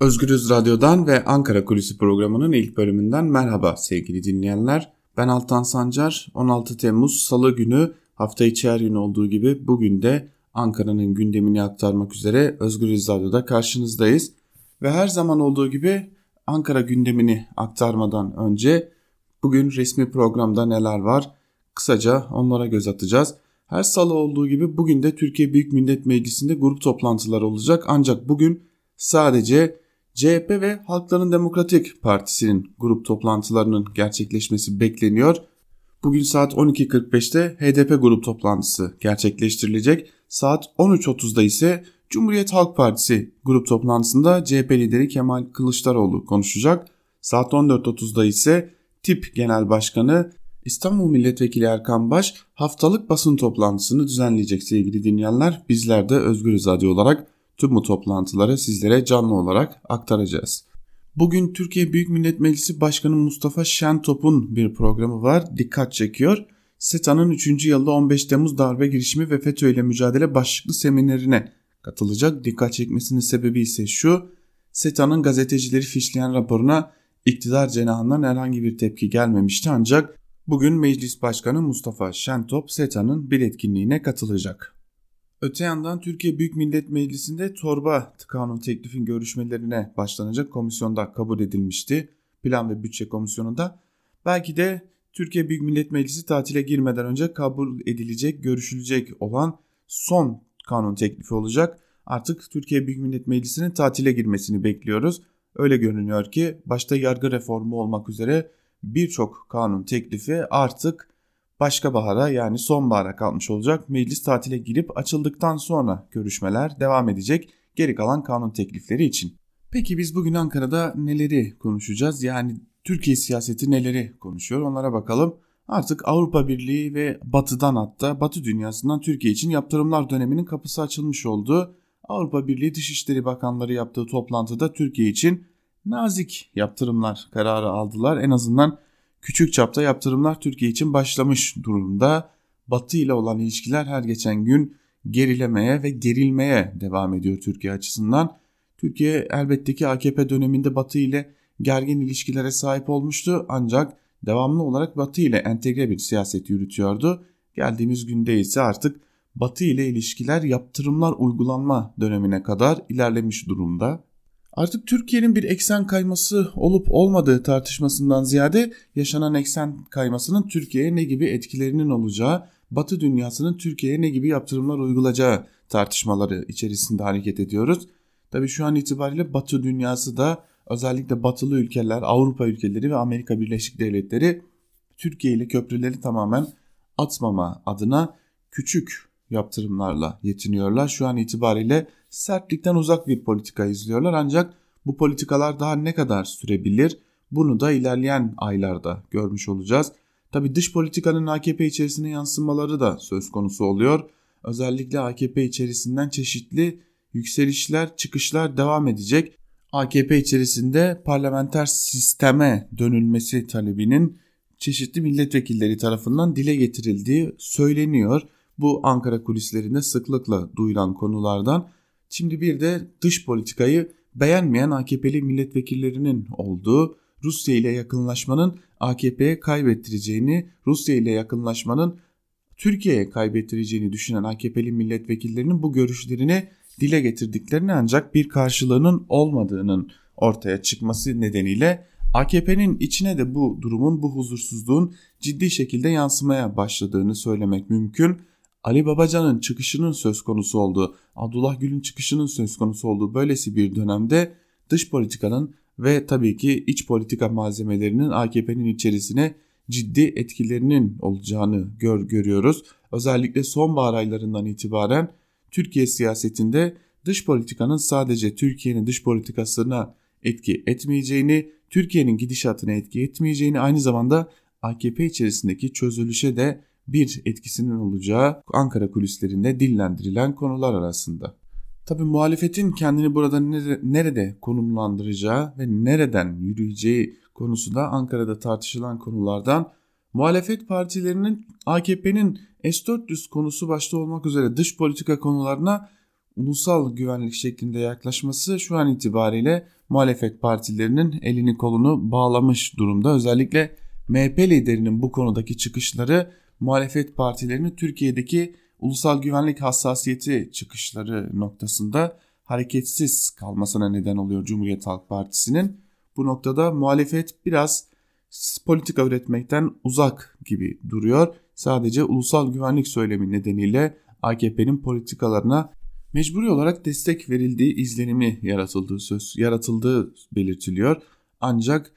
Özgürüz Radyo'dan ve Ankara Kulisi programının ilk bölümünden merhaba sevgili dinleyenler. Ben Altan Sancar, 16 Temmuz Salı günü hafta içi her gün olduğu gibi bugün de Ankara'nın gündemini aktarmak üzere Özgürüz Radyo'da karşınızdayız. Ve her zaman olduğu gibi Ankara gündemini aktarmadan önce bugün resmi programda neler var kısaca onlara göz atacağız. Her salı olduğu gibi bugün de Türkiye Büyük Millet Meclisi'nde grup toplantıları olacak ancak bugün sadece CHP ve Halkların Demokratik Partisi'nin grup toplantılarının gerçekleşmesi bekleniyor. Bugün saat 12.45'te HDP grup toplantısı gerçekleştirilecek. Saat 13.30'da ise Cumhuriyet Halk Partisi grup toplantısında CHP lideri Kemal Kılıçdaroğlu konuşacak. Saat 14.30'da ise TİP Genel Başkanı İstanbul Milletvekili Erkan Baş haftalık basın toplantısını düzenleyecek sevgili dinleyenler. Bizler de Özgür Radyo olarak tüm bu toplantıları sizlere canlı olarak aktaracağız. Bugün Türkiye Büyük Millet Meclisi Başkanı Mustafa Şentop'un bir programı var. Dikkat çekiyor. SETA'nın 3. yılda 15 Temmuz darbe girişimi ve FETÖ ile mücadele başlıklı seminerine katılacak. Dikkat çekmesinin sebebi ise şu. SETA'nın gazetecileri fişleyen raporuna iktidar cenahından herhangi bir tepki gelmemişti ancak bugün Meclis Başkanı Mustafa Şentop SETA'nın bir etkinliğine katılacak. Öte yandan Türkiye Büyük Millet Meclisi'nde torba kanun teklifin görüşmelerine başlanacak komisyonda kabul edilmişti. Plan ve Bütçe Komisyonu'nda. Belki de Türkiye Büyük Millet Meclisi tatile girmeden önce kabul edilecek, görüşülecek olan son kanun teklifi olacak. Artık Türkiye Büyük Millet Meclisi'nin tatile girmesini bekliyoruz. Öyle görünüyor ki başta yargı reformu olmak üzere birçok kanun teklifi artık başka bahara yani sonbahara kalmış olacak. Meclis tatile girip açıldıktan sonra görüşmeler devam edecek geri kalan kanun teklifleri için. Peki biz bugün Ankara'da neleri konuşacağız? Yani Türkiye siyaseti neleri konuşuyor onlara bakalım. Artık Avrupa Birliği ve Batı'dan hatta Batı dünyasından Türkiye için yaptırımlar döneminin kapısı açılmış oldu. Avrupa Birliği Dışişleri Bakanları yaptığı toplantıda Türkiye için nazik yaptırımlar kararı aldılar. En azından küçük çapta yaptırımlar Türkiye için başlamış durumda. Batı ile olan ilişkiler her geçen gün gerilemeye ve gerilmeye devam ediyor Türkiye açısından. Türkiye elbette ki AKP döneminde Batı ile gergin ilişkilere sahip olmuştu ancak devamlı olarak Batı ile entegre bir siyaset yürütüyordu. Geldiğimiz günde ise artık Batı ile ilişkiler yaptırımlar uygulanma dönemine kadar ilerlemiş durumda. Artık Türkiye'nin bir eksen kayması olup olmadığı tartışmasından ziyade yaşanan eksen kaymasının Türkiye'ye ne gibi etkilerinin olacağı, Batı dünyasının Türkiye'ye ne gibi yaptırımlar uygulayacağı tartışmaları içerisinde hareket ediyoruz. Tabii şu an itibariyle Batı dünyası da özellikle batılı ülkeler, Avrupa ülkeleri ve Amerika Birleşik Devletleri Türkiye ile köprüleri tamamen atmama adına küçük yaptırımlarla yetiniyorlar. Şu an itibariyle sertlikten uzak bir politika izliyorlar ancak bu politikalar daha ne kadar sürebilir bunu da ilerleyen aylarda görmüş olacağız. Tabi dış politikanın AKP içerisine yansımaları da söz konusu oluyor. Özellikle AKP içerisinden çeşitli yükselişler, çıkışlar devam edecek. AKP içerisinde parlamenter sisteme dönülmesi talebinin çeşitli milletvekilleri tarafından dile getirildiği söyleniyor. Bu Ankara kulislerinde sıklıkla duyulan konulardan. Şimdi bir de dış politikayı beğenmeyen AKP'li milletvekillerinin olduğu Rusya ile yakınlaşmanın AKP'ye kaybettireceğini, Rusya ile yakınlaşmanın Türkiye'ye kaybettireceğini düşünen AKP'li milletvekillerinin bu görüşlerini dile getirdiklerini ancak bir karşılığının olmadığının ortaya çıkması nedeniyle AKP'nin içine de bu durumun, bu huzursuzluğun ciddi şekilde yansımaya başladığını söylemek mümkün. Ali Babacan'ın çıkışının söz konusu olduğu, Abdullah Gül'ün çıkışının söz konusu olduğu böylesi bir dönemde dış politikanın ve tabii ki iç politika malzemelerinin AKP'nin içerisine ciddi etkilerinin olacağını gör, görüyoruz. Özellikle sonbahar aylarından itibaren Türkiye siyasetinde dış politikanın sadece Türkiye'nin dış politikasına etki etmeyeceğini, Türkiye'nin gidişatına etki etmeyeceğini aynı zamanda AKP içerisindeki çözülüşe de bir etkisinin olacağı Ankara kulislerinde dillendirilen konular arasında. Tabi muhalefetin kendini burada nerede konumlandıracağı ve nereden yürüyeceği konusu da Ankara'da tartışılan konulardan. Muhalefet partilerinin AKP'nin S-400 konusu başta olmak üzere dış politika konularına ulusal güvenlik şeklinde yaklaşması şu an itibariyle muhalefet partilerinin elini kolunu bağlamış durumda. Özellikle MHP liderinin bu konudaki çıkışları muhalefet partilerinin Türkiye'deki ulusal güvenlik hassasiyeti çıkışları noktasında hareketsiz kalmasına neden oluyor Cumhuriyet Halk Partisi'nin. Bu noktada muhalefet biraz politika üretmekten uzak gibi duruyor. Sadece ulusal güvenlik söylemi nedeniyle AKP'nin politikalarına mecburi olarak destek verildiği izlenimi yaratıldığı söz yaratıldığı belirtiliyor. Ancak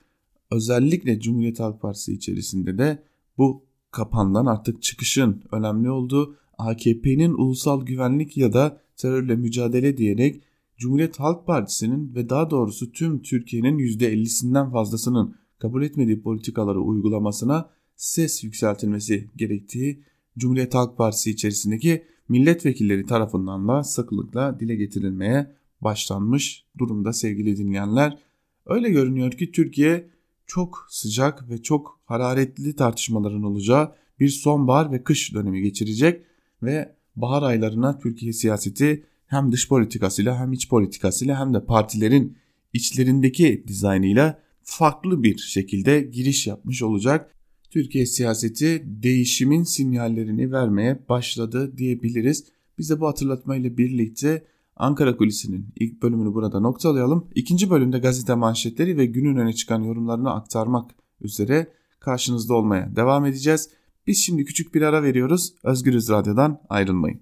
özellikle Cumhuriyet Halk Partisi içerisinde de bu kapandan artık çıkışın önemli olduğu AKP'nin ulusal güvenlik ya da terörle mücadele diyerek Cumhuriyet Halk Partisi'nin ve daha doğrusu tüm Türkiye'nin %50'sinden fazlasının kabul etmediği politikaları uygulamasına ses yükseltilmesi gerektiği Cumhuriyet Halk Partisi içerisindeki milletvekilleri tarafından da sıklıkla dile getirilmeye başlanmış durumda sevgili dinleyenler. Öyle görünüyor ki Türkiye çok sıcak ve çok hararetli tartışmaların olacağı bir sonbahar ve kış dönemi geçirecek ve bahar aylarına Türkiye siyaseti hem dış politikasıyla hem iç politikasıyla hem de partilerin içlerindeki dizaynıyla farklı bir şekilde giriş yapmış olacak. Türkiye siyaseti değişimin sinyallerini vermeye başladı diyebiliriz. Biz de bu hatırlatmayla birlikte Ankara Kulisi'nin ilk bölümünü burada noktalayalım. İkinci bölümde gazete manşetleri ve günün öne çıkan yorumlarını aktarmak üzere karşınızda olmaya devam edeceğiz. Biz şimdi küçük bir ara veriyoruz. Özgürüz Radyo'dan ayrılmayın.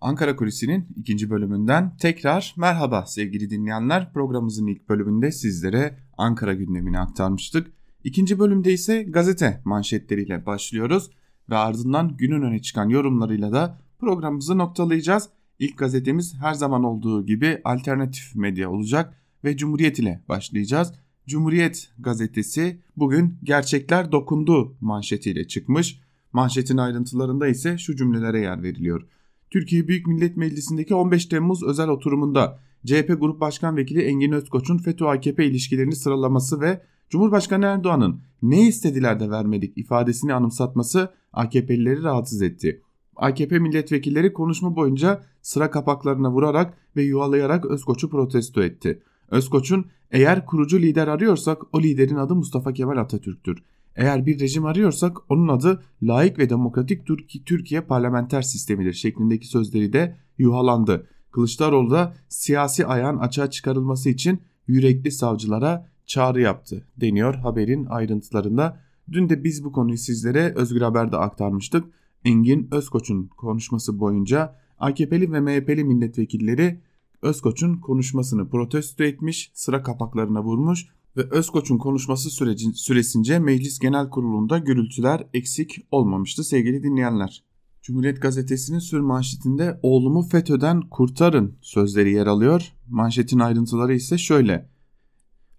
Ankara Kulisi'nin ikinci bölümünden tekrar merhaba sevgili dinleyenler. Programımızın ilk bölümünde sizlere Ankara gündemini aktarmıştık. İkinci bölümde ise gazete manşetleriyle başlıyoruz ve ardından günün öne çıkan yorumlarıyla da programımızı noktalayacağız. İlk gazetemiz her zaman olduğu gibi alternatif medya olacak ve Cumhuriyet ile başlayacağız. Cumhuriyet gazetesi bugün gerçekler dokundu manşetiyle çıkmış. Manşetin ayrıntılarında ise şu cümlelere yer veriliyor. Türkiye Büyük Millet Meclisi'ndeki 15 Temmuz özel oturumunda CHP Grup Başkan Vekili Engin Özkoç'un FETÖ-AKP ilişkilerini sıralaması ve Cumhurbaşkanı Erdoğan'ın ne istediler de vermedik ifadesini anımsatması AKP'lileri rahatsız etti. AKP milletvekilleri konuşma boyunca sıra kapaklarına vurarak ve yuvalayarak Özkoç'u protesto etti. Özkoç'un eğer kurucu lider arıyorsak o liderin adı Mustafa Kemal Atatürk'tür. Eğer bir rejim arıyorsak onun adı layık ve demokratik Türkiye parlamenter sistemidir şeklindeki sözleri de yuhalandı. Kılıçdaroğlu da siyasi ayağın açığa çıkarılması için yürekli savcılara çağrı yaptı deniyor haberin ayrıntılarında. Dün de biz bu konuyu sizlere Özgür Haber'de aktarmıştık. Engin Özkoç'un konuşması boyunca AKP'li ve MHP'li milletvekilleri Özkoç'un konuşmasını protesto etmiş, sıra kapaklarına vurmuş ve Özkoç'un konuşması sürecin, süresince Meclis Genel Kurulu'nda gürültüler eksik olmamıştı sevgili dinleyenler. Cumhuriyet Gazetesi'nin sür manşetinde oğlumu FETÖ'den kurtarın sözleri yer alıyor. Manşetin ayrıntıları ise şöyle.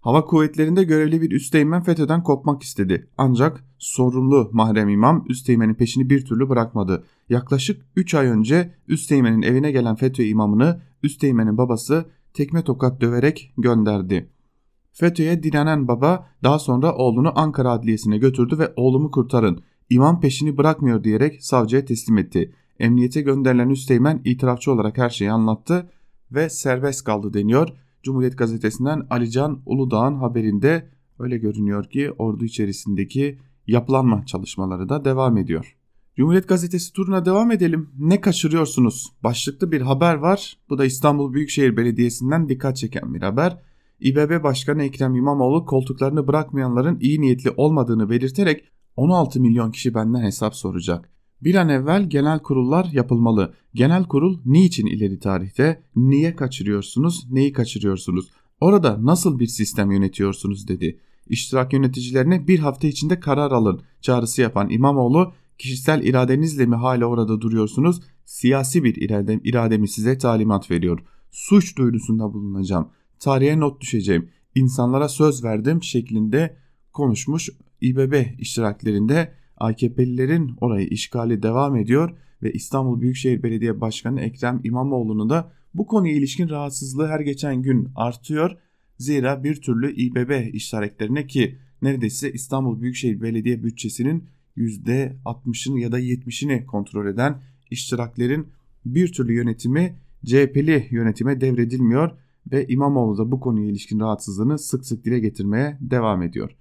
Hava kuvvetlerinde görevli bir üsteğmen FETÖ'den kopmak istedi. Ancak sorumlu mahrem imam üsteğmenin peşini bir türlü bırakmadı. Yaklaşık 3 ay önce üsteğmenin evine gelen FETÖ imamını üsteğmenin babası tekme tokat döverek gönderdi. FETÖ'ye direnen baba daha sonra oğlunu Ankara Adliyesi'ne götürdü ve oğlumu kurtarın. İmam peşini bırakmıyor diyerek savcıya teslim etti. Emniyete gönderilen Üsteğmen itirafçı olarak her şeyi anlattı ve serbest kaldı deniyor. Cumhuriyet Gazetesi'nden Alican Uludağ'ın haberinde öyle görünüyor ki ordu içerisindeki yapılanma çalışmaları da devam ediyor. Cumhuriyet Gazetesi turuna devam edelim. Ne kaçırıyorsunuz? Başlıklı bir haber var. Bu da İstanbul Büyükşehir Belediyesi'nden dikkat çeken bir haber. İBB Başkanı Ekrem İmamoğlu koltuklarını bırakmayanların iyi niyetli olmadığını belirterek 16 milyon kişi benden hesap soracak. Bir an evvel genel kurullar yapılmalı. Genel kurul niçin ileri tarihte? Niye kaçırıyorsunuz? Neyi kaçırıyorsunuz? Orada nasıl bir sistem yönetiyorsunuz dedi. İştirak yöneticilerine bir hafta içinde karar alın çağrısı yapan İmamoğlu kişisel iradenizle mi hala orada duruyorsunuz? Siyasi bir irade, irademi size talimat veriyor. Suç duyurusunda bulunacağım. Tarihe not düşeceğim. İnsanlara söz verdim şeklinde konuşmuş İBB iştiraklerinde AKP'lilerin orayı işgali devam ediyor ve İstanbul Büyükşehir Belediye Başkanı Ekrem İmamoğlu'nun da bu konuya ilişkin rahatsızlığı her geçen gün artıyor. Zira bir türlü İBB işaretlerine ki neredeyse İstanbul Büyükşehir Belediye bütçesinin %60'ını ya da 70'ini kontrol eden iştiraklerin bir türlü yönetimi CHP'li yönetime devredilmiyor ve İmamoğlu da bu konuya ilişkin rahatsızlığını sık sık dile getirmeye devam ediyor.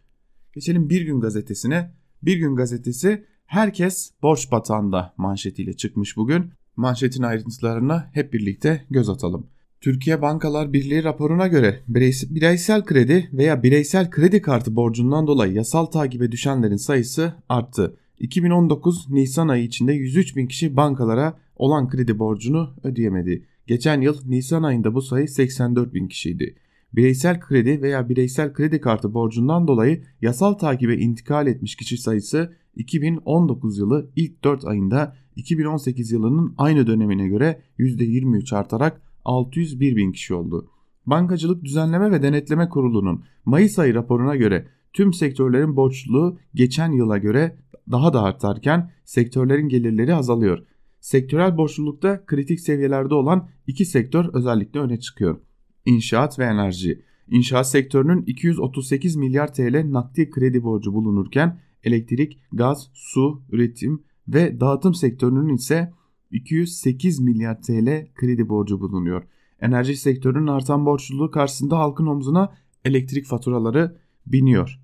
Geçelim Bir Gün Gazetesi'ne. Bir Gün Gazetesi herkes borç batağında manşetiyle çıkmış bugün. Manşetin ayrıntılarına hep birlikte göz atalım. Türkiye Bankalar Birliği raporuna göre bireysel kredi veya bireysel kredi kartı borcundan dolayı yasal takibe düşenlerin sayısı arttı. 2019 Nisan ayı içinde 103 bin kişi bankalara olan kredi borcunu ödeyemedi. Geçen yıl Nisan ayında bu sayı 84 bin kişiydi. Bireysel kredi veya bireysel kredi kartı borcundan dolayı yasal takibe intikal etmiş kişi sayısı 2019 yılı ilk 4 ayında 2018 yılının aynı dönemine göre %23 artarak 601 bin kişi oldu. Bankacılık Düzenleme ve Denetleme Kurulu'nun Mayıs ayı raporuna göre tüm sektörlerin borçluluğu geçen yıla göre daha da artarken sektörlerin gelirleri azalıyor. Sektörel borçlulukta kritik seviyelerde olan iki sektör özellikle öne çıkıyor. İnşaat ve enerji. İnşaat sektörünün 238 milyar TL nakdi kredi borcu bulunurken elektrik, gaz, su, üretim ve dağıtım sektörünün ise 208 milyar TL kredi borcu bulunuyor. Enerji sektörünün artan borçluluğu karşısında halkın omzuna elektrik faturaları biniyor.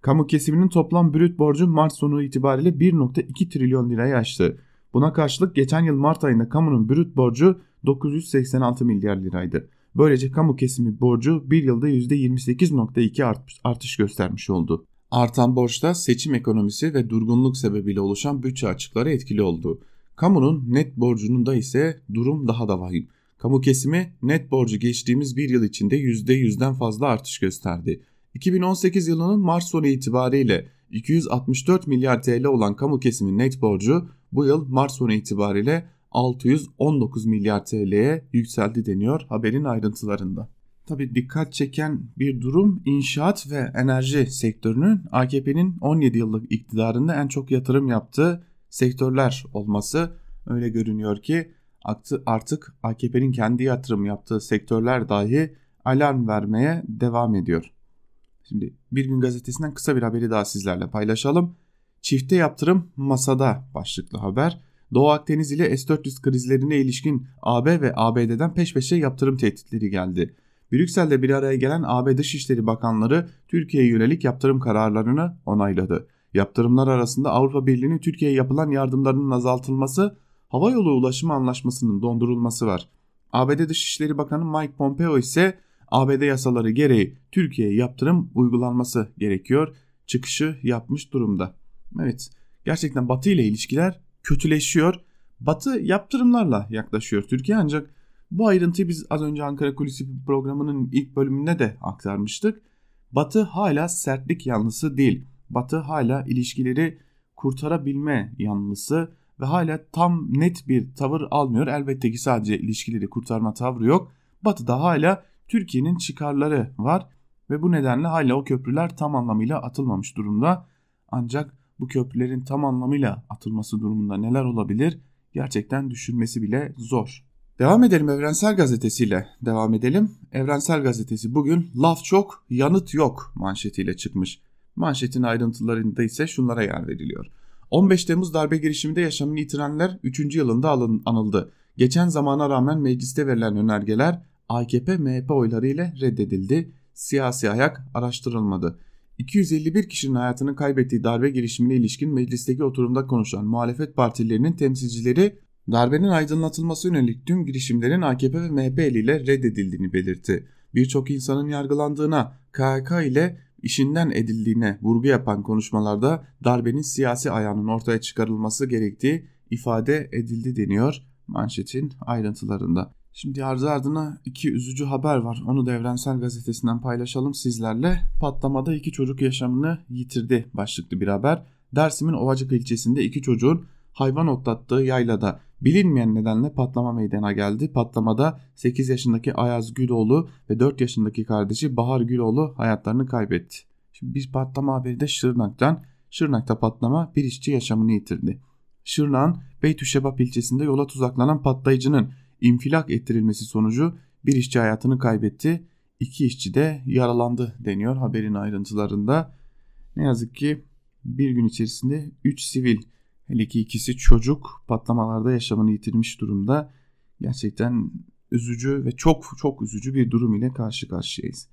Kamu kesiminin toplam brüt borcu Mart sonu itibariyle 1.2 trilyon lirayı aştı. Buna karşılık geçen yıl Mart ayında kamunun brüt borcu 986 milyar liraydı. Böylece kamu kesimi borcu bir yılda %28.2 artış göstermiş oldu. Artan borçta seçim ekonomisi ve durgunluk sebebiyle oluşan bütçe açıkları etkili oldu. Kamunun net borcunun ise durum daha da vahim. Kamu kesimi net borcu geçtiğimiz bir yıl içinde %100'den fazla artış gösterdi. 2018 yılının Mart sonu itibariyle 264 milyar TL olan kamu kesimi net borcu bu yıl Mart sonu itibariyle 619 milyar TL'ye yükseldi deniyor haberin ayrıntılarında. Tabi dikkat çeken bir durum inşaat ve enerji sektörünün AKP'nin 17 yıllık iktidarında en çok yatırım yaptığı sektörler olması öyle görünüyor ki artık AKP'nin kendi yatırım yaptığı sektörler dahi alarm vermeye devam ediyor. Şimdi Bir Gün Gazetesi'nden kısa bir haberi daha sizlerle paylaşalım. Çifte yaptırım masada başlıklı haber. Doğu Akdeniz ile S-400 krizlerine ilişkin AB ve ABD'den peş peşe yaptırım tehditleri geldi. Brüksel'de bir araya gelen AB Dışişleri Bakanları Türkiye'ye yönelik yaptırım kararlarını onayladı. Yaptırımlar arasında Avrupa Birliği'nin Türkiye'ye yapılan yardımlarının azaltılması, havayolu ulaşımı anlaşmasının dondurulması var. ABD Dışişleri Bakanı Mike Pompeo ise ABD yasaları gereği Türkiye'ye yaptırım uygulanması gerekiyor çıkışı yapmış durumda. Evet gerçekten Batı ile ilişkiler kötüleşiyor. Batı yaptırımlarla yaklaşıyor Türkiye ancak bu ayrıntıyı biz az önce Ankara Kulisi programının ilk bölümünde de aktarmıştık. Batı hala sertlik yanlısı değil. Batı hala ilişkileri kurtarabilme yanlısı ve hala tam net bir tavır almıyor. Elbette ki sadece ilişkileri kurtarma tavrı yok. Batı da hala Türkiye'nin çıkarları var ve bu nedenle hala o köprüler tam anlamıyla atılmamış durumda. Ancak bu köprülerin tam anlamıyla atılması durumunda neler olabilir gerçekten düşünmesi bile zor. Devam edelim Evrensel Gazetesi ile devam edelim. Evrensel Gazetesi bugün laf çok yanıt yok manşetiyle çıkmış. Manşetin ayrıntılarında ise şunlara yer veriliyor. 15 Temmuz darbe girişiminde yaşamını yitirenler 3. yılında anıldı. Geçen zamana rağmen mecliste verilen önergeler AKP-MHP oyları ile reddedildi. Siyasi ayak araştırılmadı. 251 kişinin hayatını kaybettiği darbe girişimine ilişkin meclisteki oturumda konuşan muhalefet partilerinin temsilcileri darbenin aydınlatılması yönelik tüm girişimlerin AKP ve MHP eliyle reddedildiğini belirtti. Birçok insanın yargılandığına, KHK ile işinden edildiğine vurgu yapan konuşmalarda darbenin siyasi ayağının ortaya çıkarılması gerektiği ifade edildi deniyor manşetin ayrıntılarında. Şimdi ardı ardına iki üzücü haber var. Onu da Evrensel Gazetesi'nden paylaşalım sizlerle. Patlamada iki çocuk yaşamını yitirdi başlıklı bir haber. Dersim'in Ovacık ilçesinde iki çocuğun hayvan otlattığı yaylada bilinmeyen nedenle patlama meydana geldi. Patlamada 8 yaşındaki Ayaz Güloğlu ve 4 yaşındaki kardeşi Bahar Güloğlu hayatlarını kaybetti. Şimdi bir patlama haberi de Şırnak'tan. Şırnak'ta patlama bir işçi yaşamını yitirdi. Şırnak'ın Beytüşşebap ilçesinde yola tuzaklanan patlayıcının infilak ettirilmesi sonucu bir işçi hayatını kaybetti. İki işçi de yaralandı deniyor haberin ayrıntılarında. Ne yazık ki bir gün içerisinde 3 sivil hele ki ikisi çocuk patlamalarda yaşamını yitirmiş durumda. Gerçekten üzücü ve çok çok üzücü bir durum ile karşı karşıyayız.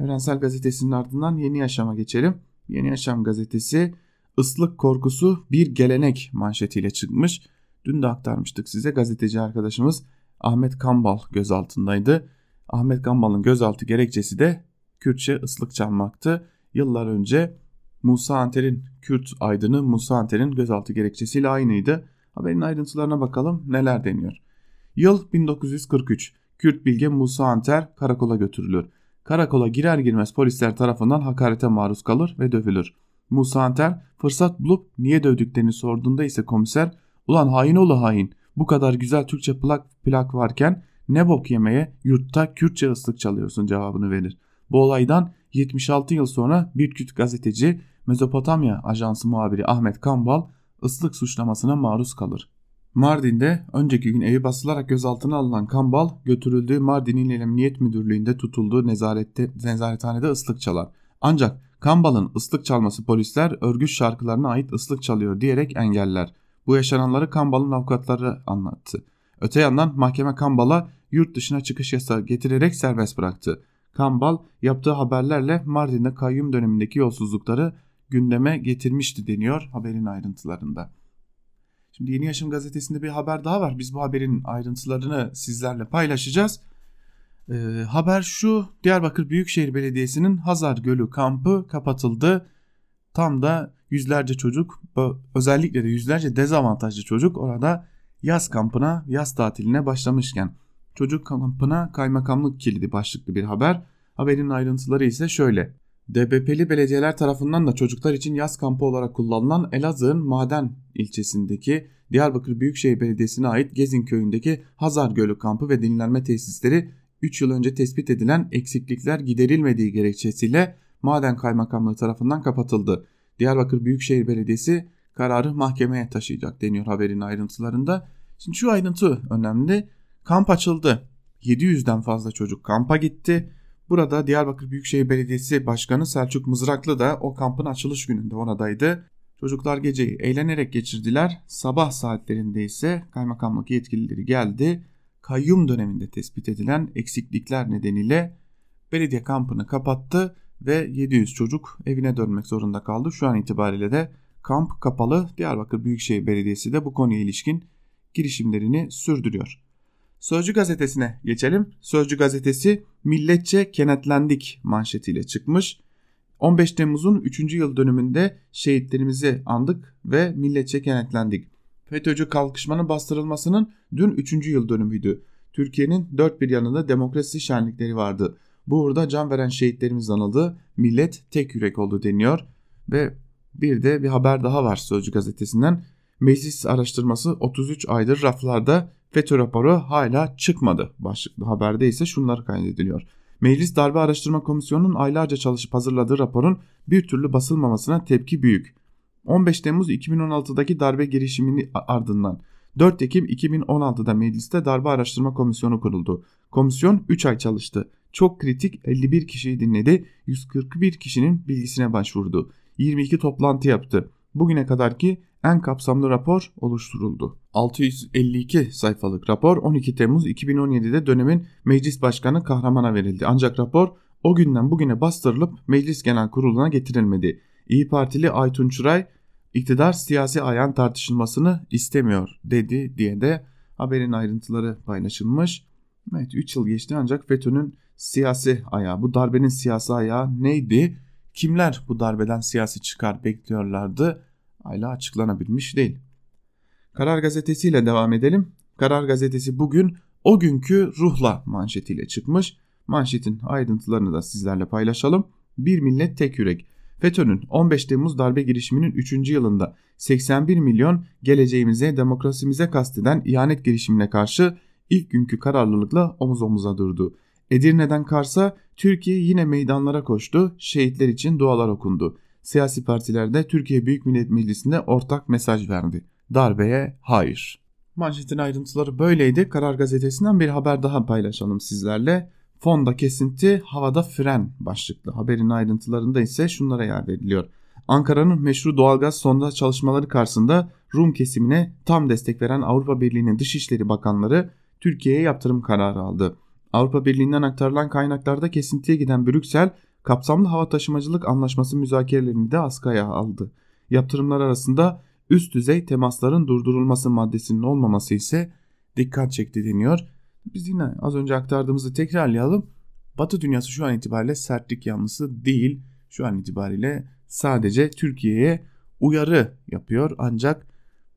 Evrensel Gazetesi'nin ardından Yeni Yaşam'a geçelim. Yeni Yaşam gazetesi ıslık korkusu bir gelenek manşetiyle çıkmış. Dün de aktarmıştık size gazeteci arkadaşımız Ahmet Kambal gözaltındaydı. Ahmet Kambal'ın gözaltı gerekçesi de Kürtçe ıslık çalmaktı. Yıllar önce Musa Anter'in Kürt aydını Musa Anter'in gözaltı gerekçesiyle aynıydı. Haberin ayrıntılarına bakalım neler deniyor. Yıl 1943. Kürt bilge Musa Anter karakola götürülür. Karakola girer girmez polisler tarafından hakarete maruz kalır ve dövülür. Musa Anter fırsat bulup niye dövdüklerini sorduğunda ise komiser ulan hain oğlu hain bu kadar güzel Türkçe plak, plak varken ne bok yemeye yurtta Kürtçe ıslık çalıyorsun cevabını verir. Bu olaydan 76 yıl sonra bir Kürt gazeteci Mezopotamya Ajansı muhabiri Ahmet Kambal ıslık suçlamasına maruz kalır. Mardin'de önceki gün evi basılarak gözaltına alınan Kambal götürüldüğü Mardin İl Emniyet Müdürlüğü'nde tutulduğu nezarette, nezarethanede ıslık çalar. Ancak Kambal'ın ıslık çalması polisler örgüt şarkılarına ait ıslık çalıyor diyerek engeller. Bu yaşananları Kambal'ın avukatları anlattı. Öte yandan mahkeme Kambal'a yurt dışına çıkış yasağı getirerek serbest bıraktı. Kambal yaptığı haberlerle Mardin'de kayyum dönemindeki yolsuzlukları gündeme getirmişti deniyor haberin ayrıntılarında. Şimdi Yeni Yaşam gazetesinde bir haber daha var. Biz bu haberin ayrıntılarını sizlerle paylaşacağız. Ee, haber şu Diyarbakır Büyükşehir Belediyesi'nin Hazar Gölü kampı kapatıldı. Tam da yüzlerce çocuk özellikle de yüzlerce dezavantajlı çocuk orada yaz kampına yaz tatiline başlamışken çocuk kampına kaymakamlık kilidi başlıklı bir haber. Haberin ayrıntıları ise şöyle. DBP'li belediyeler tarafından da çocuklar için yaz kampı olarak kullanılan Elazığ'ın Maden ilçesindeki Diyarbakır Büyükşehir Belediyesi'ne ait Gezin köyündeki Hazar Gölü kampı ve dinlenme tesisleri 3 yıl önce tespit edilen eksiklikler giderilmediği gerekçesiyle Maden Kaymakamlığı tarafından kapatıldı. Diyarbakır Büyükşehir Belediyesi kararı mahkemeye taşıyacak deniyor haberin ayrıntılarında. Şimdi şu ayrıntı önemli. Kamp açıldı. 700'den fazla çocuk kampa gitti. Burada Diyarbakır Büyükşehir Belediyesi Başkanı Selçuk Mızraklı da o kampın açılış gününde oradaydı. Çocuklar geceyi eğlenerek geçirdiler. Sabah saatlerinde ise kaymakamlık yetkilileri geldi. Kayyum döneminde tespit edilen eksiklikler nedeniyle belediye kampını kapattı ve 700 çocuk evine dönmek zorunda kaldı. Şu an itibariyle de kamp kapalı. Diyarbakır Büyükşehir Belediyesi de bu konuya ilişkin girişimlerini sürdürüyor. Sözcü gazetesine geçelim. Sözcü gazetesi milletçe kenetlendik manşetiyle çıkmış. 15 Temmuz'un 3. yıl dönümünde şehitlerimizi andık ve milletçe kenetlendik. FETÖ'cü kalkışmanın bastırılmasının dün 3. yıl dönümüydü. Türkiye'nin dört bir yanında demokrasi şenlikleri vardı. Bu uğurda can veren şehitlerimiz anıldı. Millet tek yürek oldu deniyor. Ve bir de bir haber daha var Sözcü gazetesinden. Meclis araştırması 33 aydır raflarda FETÖ raporu hala çıkmadı. Başlıklı haberde ise şunlar kaydediliyor. Meclis Darbe Araştırma Komisyonu'nun aylarca çalışıp hazırladığı raporun bir türlü basılmamasına tepki büyük. 15 Temmuz 2016'daki darbe girişimini ardından 4 Ekim 2016'da mecliste darbe araştırma komisyonu kuruldu. Komisyon 3 ay çalıştı. Çok kritik 51 kişiyi dinledi. 141 kişinin bilgisine başvurdu. 22 toplantı yaptı. Bugüne kadarki en kapsamlı rapor oluşturuldu. 652 sayfalık rapor 12 Temmuz 2017'de dönemin meclis başkanı Kahraman'a verildi. Ancak rapor o günden bugüne bastırılıp meclis genel kuruluna getirilmedi. İyi Partili Aytun Çıray iktidar siyasi ayağın tartışılmasını istemiyor dedi diye de haberin ayrıntıları paylaşılmış. Evet 3 yıl geçti ancak FETÖ'nün siyasi ayağı bu darbenin siyasi ayağı neydi? Kimler bu darbeden siyasi çıkar bekliyorlardı? hala açıklanabilmiş değil. Karar Gazetesi ile devam edelim. Karar Gazetesi bugün o günkü ruhla manşetiyle çıkmış. Manşetin ayrıntılarını da sizlerle paylaşalım. Bir millet tek yürek. FETÖ'nün 15 Temmuz darbe girişiminin 3. yılında 81 milyon geleceğimize, demokrasimize kasteden ihanet girişimine karşı ilk günkü kararlılıkla omuz omuza durdu. Edirne'den Kars'a Türkiye yine meydanlara koştu, şehitler için dualar okundu siyasi partilerde Türkiye Büyük Millet Meclisi'nde ortak mesaj verdi. Darbeye hayır. Manşetin ayrıntıları böyleydi. Karar gazetesinden bir haber daha paylaşalım sizlerle. Fonda kesinti, havada fren başlıklı. Haberin ayrıntılarında ise şunlara yer veriliyor. Ankara'nın meşru doğalgaz sonda çalışmaları karşısında Rum kesimine tam destek veren Avrupa Birliği'nin Dışişleri Bakanları Türkiye'ye yaptırım kararı aldı. Avrupa Birliği'nden aktarılan kaynaklarda kesintiye giden Brüksel, kapsamlı hava taşımacılık anlaşması müzakerelerini de askıya aldı. Yaptırımlar arasında üst düzey temasların durdurulması maddesinin olmaması ise dikkat çekti deniyor. Biz yine az önce aktardığımızı tekrarlayalım. Batı dünyası şu an itibariyle sertlik yanlısı değil. Şu an itibariyle sadece Türkiye'ye uyarı yapıyor. Ancak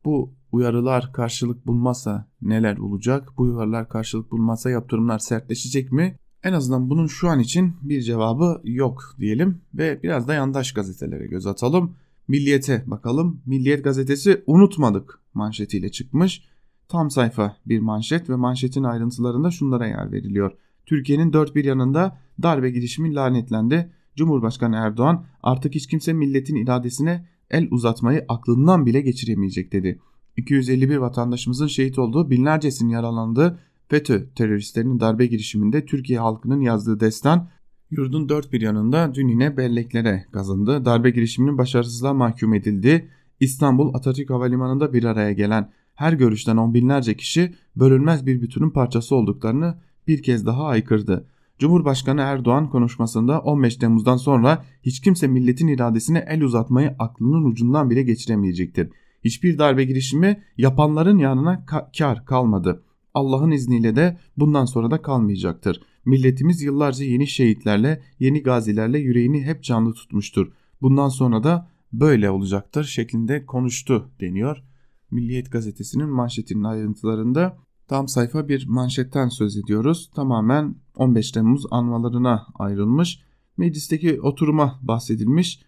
bu uyarılar karşılık bulmazsa neler olacak? Bu uyarılar karşılık bulmazsa yaptırımlar sertleşecek mi? En azından bunun şu an için bir cevabı yok diyelim ve biraz da yandaş gazetelere göz atalım. Milliyete bakalım. Milliyet gazetesi unutmadık manşetiyle çıkmış. Tam sayfa bir manşet ve manşetin ayrıntılarında şunlara yer veriliyor. Türkiye'nin dört bir yanında darbe girişimi lanetlendi. Cumhurbaşkanı Erdoğan artık hiç kimse milletin iradesine el uzatmayı aklından bile geçiremeyecek dedi. 251 vatandaşımızın şehit olduğu binlercesinin yaralandığı FETÖ teröristlerinin darbe girişiminde Türkiye halkının yazdığı destan yurdun dört bir yanında dün yine belleklere kazındı. Darbe girişiminin başarısızlığa mahkum edildi. İstanbul Atatürk Havalimanı'nda bir araya gelen her görüşten on binlerce kişi bölünmez bir bütünün parçası olduklarını bir kez daha aykırdı. Cumhurbaşkanı Erdoğan konuşmasında 15 Temmuz'dan sonra hiç kimse milletin iradesine el uzatmayı aklının ucundan bile geçiremeyecektir. Hiçbir darbe girişimi yapanların yanına ka kar kalmadı. Allah'ın izniyle de bundan sonra da kalmayacaktır. Milletimiz yıllarca yeni şehitlerle, yeni gazilerle yüreğini hep canlı tutmuştur. Bundan sonra da böyle olacaktır şeklinde konuştu deniyor. Milliyet gazetesinin manşetinin ayrıntılarında tam sayfa bir manşetten söz ediyoruz. Tamamen 15 Temmuz anmalarına ayrılmış. Meclisteki oturuma bahsedilmiş.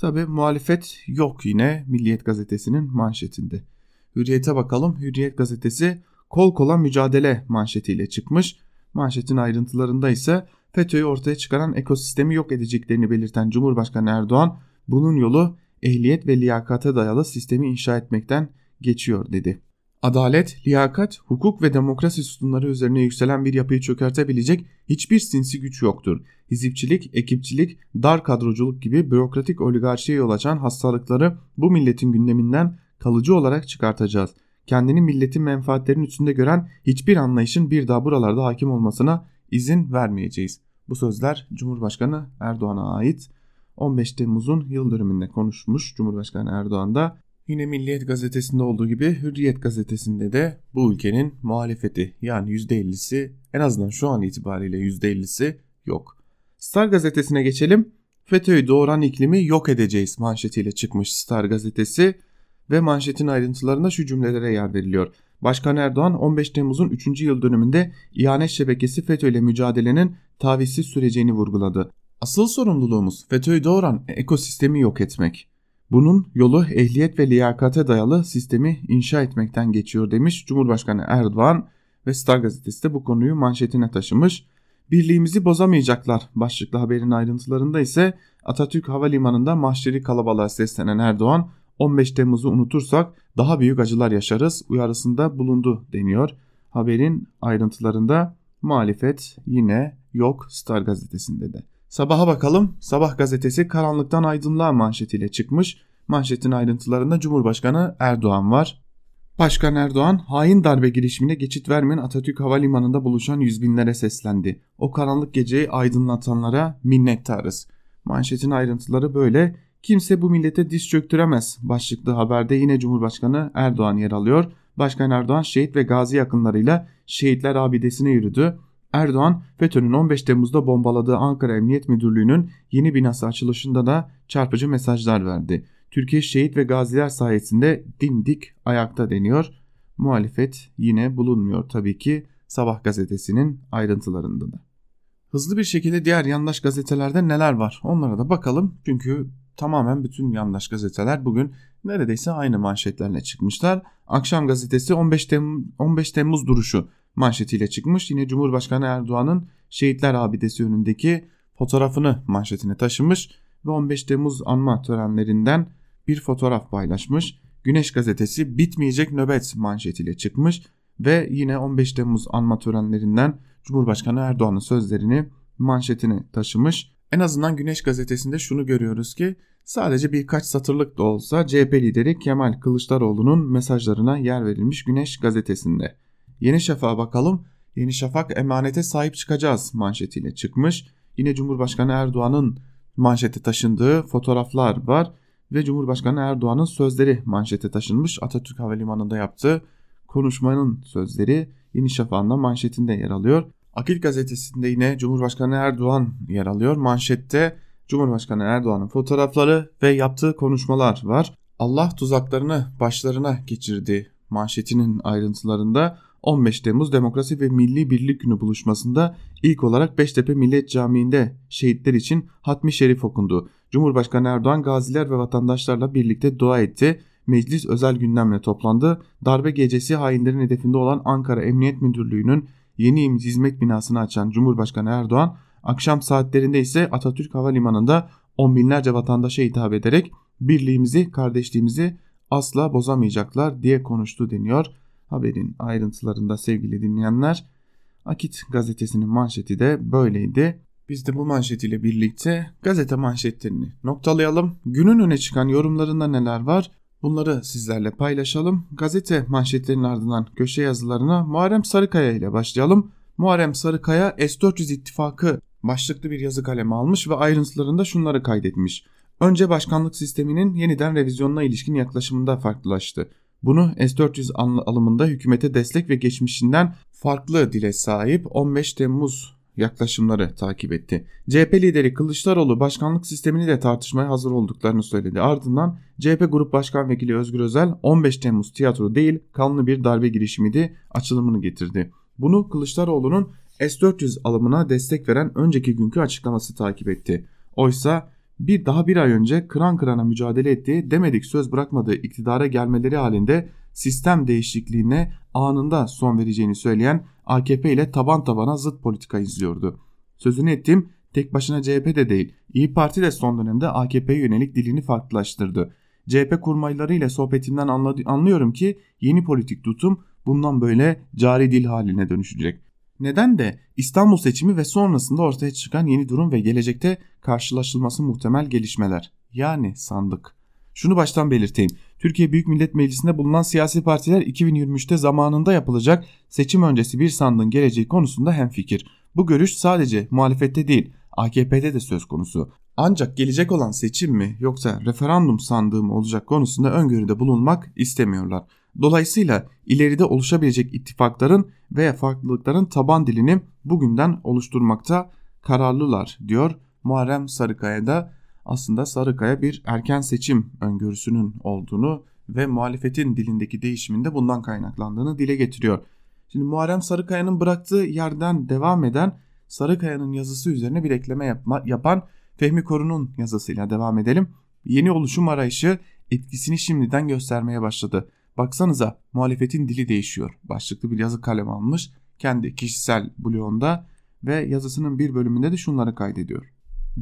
Tabi muhalefet yok yine Milliyet gazetesinin manşetinde. Hürriyete bakalım. Hürriyet gazetesi kol kola mücadele manşetiyle çıkmış. Manşetin ayrıntılarında ise FETÖ'yü ortaya çıkaran ekosistemi yok edeceklerini belirten Cumhurbaşkanı Erdoğan bunun yolu ehliyet ve liyakata dayalı sistemi inşa etmekten geçiyor dedi. Adalet, liyakat, hukuk ve demokrasi sütunları üzerine yükselen bir yapıyı çökertebilecek hiçbir sinsi güç yoktur. Hizipçilik, ekipçilik, dar kadroculuk gibi bürokratik oligarşiye yol açan hastalıkları bu milletin gündeminden kalıcı olarak çıkartacağız. Kendini milletin menfaatlerinin üstünde gören hiçbir anlayışın bir daha buralarda hakim olmasına izin vermeyeceğiz. Bu sözler Cumhurbaşkanı Erdoğan'a ait. 15 Temmuz'un yıl dönümünde konuşmuş Cumhurbaşkanı Erdoğan da Yine Milliyet gazetesinde olduğu gibi Hürriyet gazetesinde de bu ülkenin muhalefeti yani %50'si en azından şu an itibariyle %50'si yok. Star gazetesine geçelim. FETÖ'yü doğuran iklimi yok edeceğiz manşetiyle çıkmış Star gazetesi ve manşetin ayrıntılarında şu cümlelere yer veriliyor. Başkan Erdoğan 15 Temmuz'un 3. yıl dönümünde ihanet şebekesi FETÖ ile mücadelenin tavizsiz süreceğini vurguladı. Asıl sorumluluğumuz FETÖ'yü doğuran ekosistemi yok etmek. Bunun yolu ehliyet ve liyakate dayalı sistemi inşa etmekten geçiyor demiş Cumhurbaşkanı Erdoğan ve Star gazetesi de bu konuyu manşetine taşımış. Birliğimizi bozamayacaklar başlıklı haberin ayrıntılarında ise Atatürk Havalimanı'nda mahşeri kalabalığa seslenen Erdoğan 15 Temmuz'u unutursak daha büyük acılar yaşarız uyarısında bulundu deniyor. Haberin ayrıntılarında muhalefet yine yok Star gazetesinde de. Sabaha bakalım. Sabah gazetesi karanlıktan aydınlığa manşetiyle çıkmış. Manşetin ayrıntılarında Cumhurbaşkanı Erdoğan var. Başkan Erdoğan hain darbe girişimine geçit vermeyen Atatürk Havalimanı'nda buluşan yüz binlere seslendi. O karanlık geceyi aydınlatanlara minnettarız. Manşetin ayrıntıları böyle. Kimse bu millete diz çöktüremez. Başlıklı haberde yine Cumhurbaşkanı Erdoğan yer alıyor. Başkan Erdoğan şehit ve gazi yakınlarıyla şehitler abidesine yürüdü. Erdoğan, FETÖ'nün 15 Temmuz'da bombaladığı Ankara Emniyet Müdürlüğü'nün yeni binası açılışında da çarpıcı mesajlar verdi. Türkiye şehit ve gaziler sayesinde dimdik ayakta deniyor. Muhalefet yine bulunmuyor tabii ki Sabah gazetesinin ayrıntılarında da. Hızlı bir şekilde diğer yandaş gazetelerde neler var onlara da bakalım. Çünkü tamamen bütün yandaş gazeteler bugün neredeyse aynı manşetlerle çıkmışlar. Akşam gazetesi 15 Temmuz, 15 Temmuz duruşu manşetiyle çıkmış. Yine Cumhurbaşkanı Erdoğan'ın şehitler abidesi önündeki fotoğrafını manşetine taşımış ve 15 Temmuz anma törenlerinden bir fotoğraf paylaşmış. Güneş gazetesi bitmeyecek nöbet manşetiyle çıkmış ve yine 15 Temmuz anma törenlerinden Cumhurbaşkanı Erdoğan'ın sözlerini manşetine taşımış. En azından Güneş gazetesinde şunu görüyoruz ki sadece birkaç satırlık da olsa CHP lideri Kemal Kılıçdaroğlu'nun mesajlarına yer verilmiş Güneş gazetesinde. Yeni Şafak'a bakalım. Yeni Şafak emanete sahip çıkacağız manşetiyle çıkmış. Yine Cumhurbaşkanı Erdoğan'ın manşete taşındığı fotoğraflar var ve Cumhurbaşkanı Erdoğan'ın sözleri manşete taşınmış. Atatürk Havalimanı'nda yaptığı konuşmanın sözleri Yeni Şafak'ın manşetinde yer alıyor. Akit gazetesinde yine Cumhurbaşkanı Erdoğan yer alıyor. Manşette Cumhurbaşkanı Erdoğan'ın fotoğrafları ve yaptığı konuşmalar var. Allah tuzaklarını başlarına geçirdi manşetinin ayrıntılarında 15 Temmuz Demokrasi ve Milli Birlik Günü buluşmasında ilk olarak Beştepe Millet Camii'nde şehitler için Hatmi Şerif okundu. Cumhurbaşkanı Erdoğan gaziler ve vatandaşlarla birlikte dua etti. Meclis özel gündemle toplandı. Darbe gecesi hainlerin hedefinde olan Ankara Emniyet Müdürlüğü'nün yeni hizmet binasını açan Cumhurbaşkanı Erdoğan akşam saatlerinde ise Atatürk Havalimanı'nda on binlerce vatandaşa hitap ederek birliğimizi, kardeşliğimizi asla bozamayacaklar diye konuştu deniyor. Haberin ayrıntılarında sevgili dinleyenler Akit gazetesinin manşeti de böyleydi. Biz de bu manşetiyle birlikte gazete manşetlerini noktalayalım. Günün öne çıkan yorumlarında neler var? Bunları sizlerle paylaşalım. Gazete manşetlerinin ardından köşe yazılarına Muharrem Sarıkaya ile başlayalım. Muharrem Sarıkaya S-400 ittifakı başlıklı bir yazı kalemi almış ve ayrıntılarında şunları kaydetmiş. Önce başkanlık sisteminin yeniden revizyonuna ilişkin yaklaşımında farklılaştı. Bunu S-400 alımında hükümete destek ve geçmişinden farklı dile sahip 15 Temmuz yaklaşımları takip etti. CHP lideri Kılıçdaroğlu başkanlık sistemini de tartışmaya hazır olduklarını söyledi. Ardından CHP Grup Başkan Vekili Özgür Özel 15 Temmuz tiyatro değil kanlı bir darbe girişimiydi açılımını getirdi. Bunu Kılıçdaroğlu'nun S-400 alımına destek veren önceki günkü açıklaması takip etti. Oysa bir daha bir ay önce kıran kırana mücadele ettiği demedik söz bırakmadığı iktidara gelmeleri halinde sistem değişikliğine anında son vereceğini söyleyen AKP ile taban tabana zıt politika izliyordu. Sözünü ettiğim tek başına CHP de değil İyi Parti de son dönemde AKP'ye yönelik dilini farklılaştırdı. CHP kurmayları ile sohbetimden anlıyorum ki yeni politik tutum bundan böyle cari dil haline dönüşecek. Neden de İstanbul seçimi ve sonrasında ortaya çıkan yeni durum ve gelecekte karşılaşılması muhtemel gelişmeler. Yani sandık. Şunu baştan belirteyim. Türkiye Büyük Millet Meclisi'nde bulunan siyasi partiler 2023'te zamanında yapılacak seçim öncesi bir sandığın geleceği konusunda hemfikir. Bu görüş sadece muhalefette değil AKP'de de söz konusu. Ancak gelecek olan seçim mi yoksa referandum sandığı mı olacak konusunda öngörüde bulunmak istemiyorlar. Dolayısıyla ileride oluşabilecek ittifakların veya farklılıkların taban dilini bugünden oluşturmakta kararlılar diyor Muharrem Sarıkaya'da aslında Sarıkaya bir erken seçim öngörüsünün olduğunu ve muhalefetin dilindeki değişiminde bundan kaynaklandığını dile getiriyor. Şimdi Muharrem Sarıkaya'nın bıraktığı yerden devam eden Sarıkaya'nın yazısı üzerine bir ekleme yapma, yapan Fehmi Korun'un yazısıyla devam edelim. Yeni oluşum arayışı etkisini şimdiden göstermeye başladı. Baksanıza muhalefetin dili değişiyor. Başlıklı bir yazı kalem almış kendi kişisel blogunda ve yazısının bir bölümünde de şunları kaydediyor.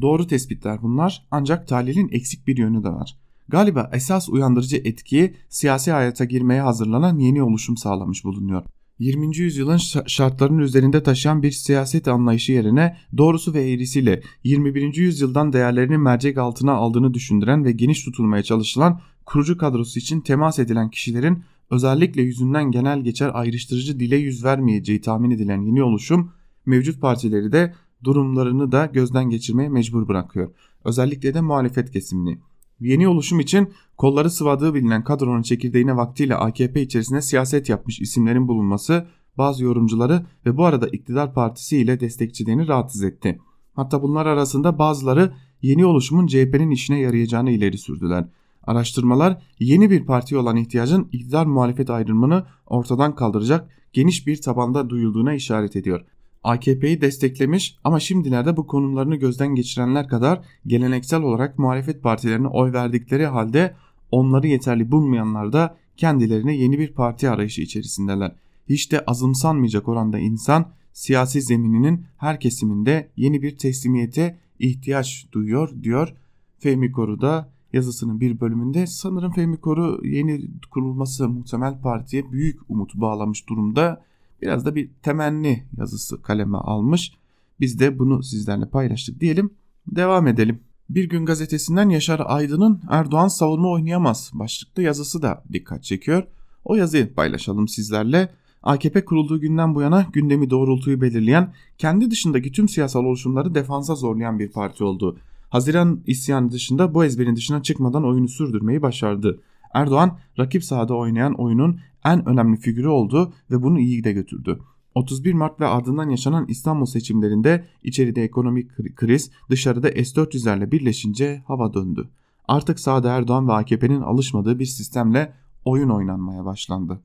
Doğru tespitler bunlar ancak tahlilin eksik bir yönü de var. Galiba esas uyandırıcı etkiyi siyasi hayata girmeye hazırlanan yeni oluşum sağlamış bulunuyor. 20. yüzyılın şartlarının üzerinde taşıyan bir siyaset anlayışı yerine doğrusu ve eğrisiyle 21. yüzyıldan değerlerini mercek altına aldığını düşündüren ve geniş tutulmaya çalışılan kurucu kadrosu için temas edilen kişilerin özellikle yüzünden genel geçer ayrıştırıcı dile yüz vermeyeceği tahmin edilen yeni oluşum mevcut partileri de durumlarını da gözden geçirmeye mecbur bırakıyor. Özellikle de muhalefet kesimini. Yeni oluşum için kolları sıvadığı bilinen kadronun çekirdeğine vaktiyle AKP içerisinde siyaset yapmış isimlerin bulunması bazı yorumcuları ve bu arada iktidar partisi ile destekçilerini rahatsız etti. Hatta bunlar arasında bazıları yeni oluşumun CHP'nin işine yarayacağını ileri sürdüler. Araştırmalar yeni bir parti olan ihtiyacın iktidar muhalefet ayrımını ortadan kaldıracak geniş bir tabanda duyulduğuna işaret ediyor. AKP'yi desteklemiş ama şimdilerde bu konumlarını gözden geçirenler kadar geleneksel olarak muhalefet partilerine oy verdikleri halde onları yeterli bulmayanlar da kendilerine yeni bir parti arayışı içerisindeler. Hiç de azımsanmayacak oranda insan siyasi zemininin her kesiminde yeni bir teslimiyete ihtiyaç duyuyor diyor Fehmi Koru'da yazısının bir bölümünde sanırım Fehmi Koru yeni kurulması muhtemel partiye büyük umut bağlamış durumda. Biraz da bir temenni yazısı kaleme almış. Biz de bunu sizlerle paylaştık diyelim. Devam edelim. Bir gün gazetesinden Yaşar Aydın'ın Erdoğan savunma oynayamaz başlıklı yazısı da dikkat çekiyor. O yazıyı paylaşalım sizlerle. AKP kurulduğu günden bu yana gündemi doğrultuyu belirleyen, kendi dışındaki tüm siyasal oluşumları defansa zorlayan bir parti oldu. Haziran isyanı dışında bu ezberin dışına çıkmadan oyunu sürdürmeyi başardı. Erdoğan rakip sahada oynayan oyunun en önemli figürü oldu ve bunu iyi de götürdü. 31 Mart ve ardından yaşanan İstanbul seçimlerinde içeride ekonomik kriz dışarıda S-400'lerle birleşince hava döndü. Artık sağda Erdoğan ve AKP'nin alışmadığı bir sistemle oyun oynanmaya başlandı.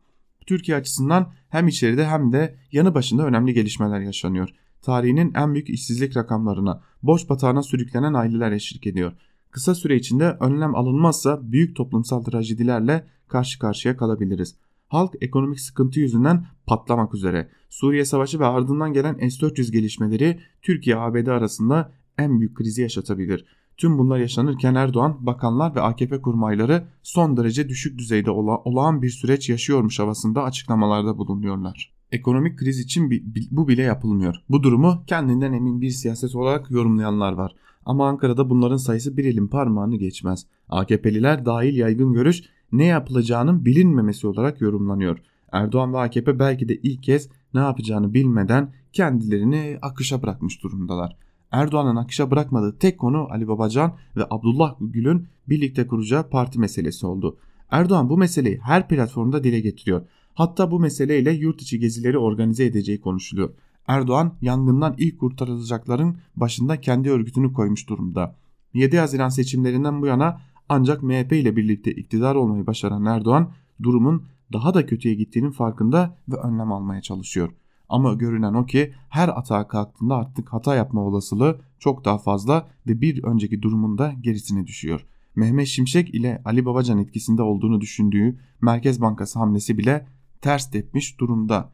Türkiye açısından hem içeride hem de yanı başında önemli gelişmeler yaşanıyor. Tarihinin en büyük işsizlik rakamlarına, borç batağına sürüklenen aileler eşlik ediyor. Kısa süre içinde önlem alınmazsa büyük toplumsal trajedilerle karşı karşıya kalabiliriz. Halk ekonomik sıkıntı yüzünden patlamak üzere. Suriye Savaşı ve ardından gelen S-400 gelişmeleri Türkiye-ABD arasında en büyük krizi yaşatabilir. Tüm bunlar yaşanırken Erdoğan, bakanlar ve AKP kurmayları son derece düşük düzeyde ola, olağan bir süreç yaşıyormuş havasında açıklamalarda bulunuyorlar. Ekonomik kriz için bu bile yapılmıyor. Bu durumu kendinden emin bir siyaset olarak yorumlayanlar var. Ama Ankara'da bunların sayısı bir elin parmağını geçmez. AKP'liler dahil yaygın görüş ne yapılacağının bilinmemesi olarak yorumlanıyor. Erdoğan ve AKP belki de ilk kez ne yapacağını bilmeden kendilerini akışa bırakmış durumdalar. Erdoğan'ın akışa bırakmadığı tek konu Ali Babacan ve Abdullah Gül'ün birlikte kuracağı parti meselesi oldu. Erdoğan bu meseleyi her platformda dile getiriyor. Hatta bu meseleyle yurt içi gezileri organize edeceği konuşuluyor. Erdoğan yangından ilk kurtarılacakların başında kendi örgütünü koymuş durumda. 7 Haziran seçimlerinden bu yana ancak MHP ile birlikte iktidar olmayı başaran Erdoğan durumun daha da kötüye gittiğinin farkında ve önlem almaya çalışıyor. Ama görünen o ki her atağa kalktığında artık hata yapma olasılığı çok daha fazla ve bir önceki durumunda gerisine düşüyor. Mehmet Şimşek ile Ali Babacan etkisinde olduğunu düşündüğü Merkez Bankası hamlesi bile ters tepmiş durumda.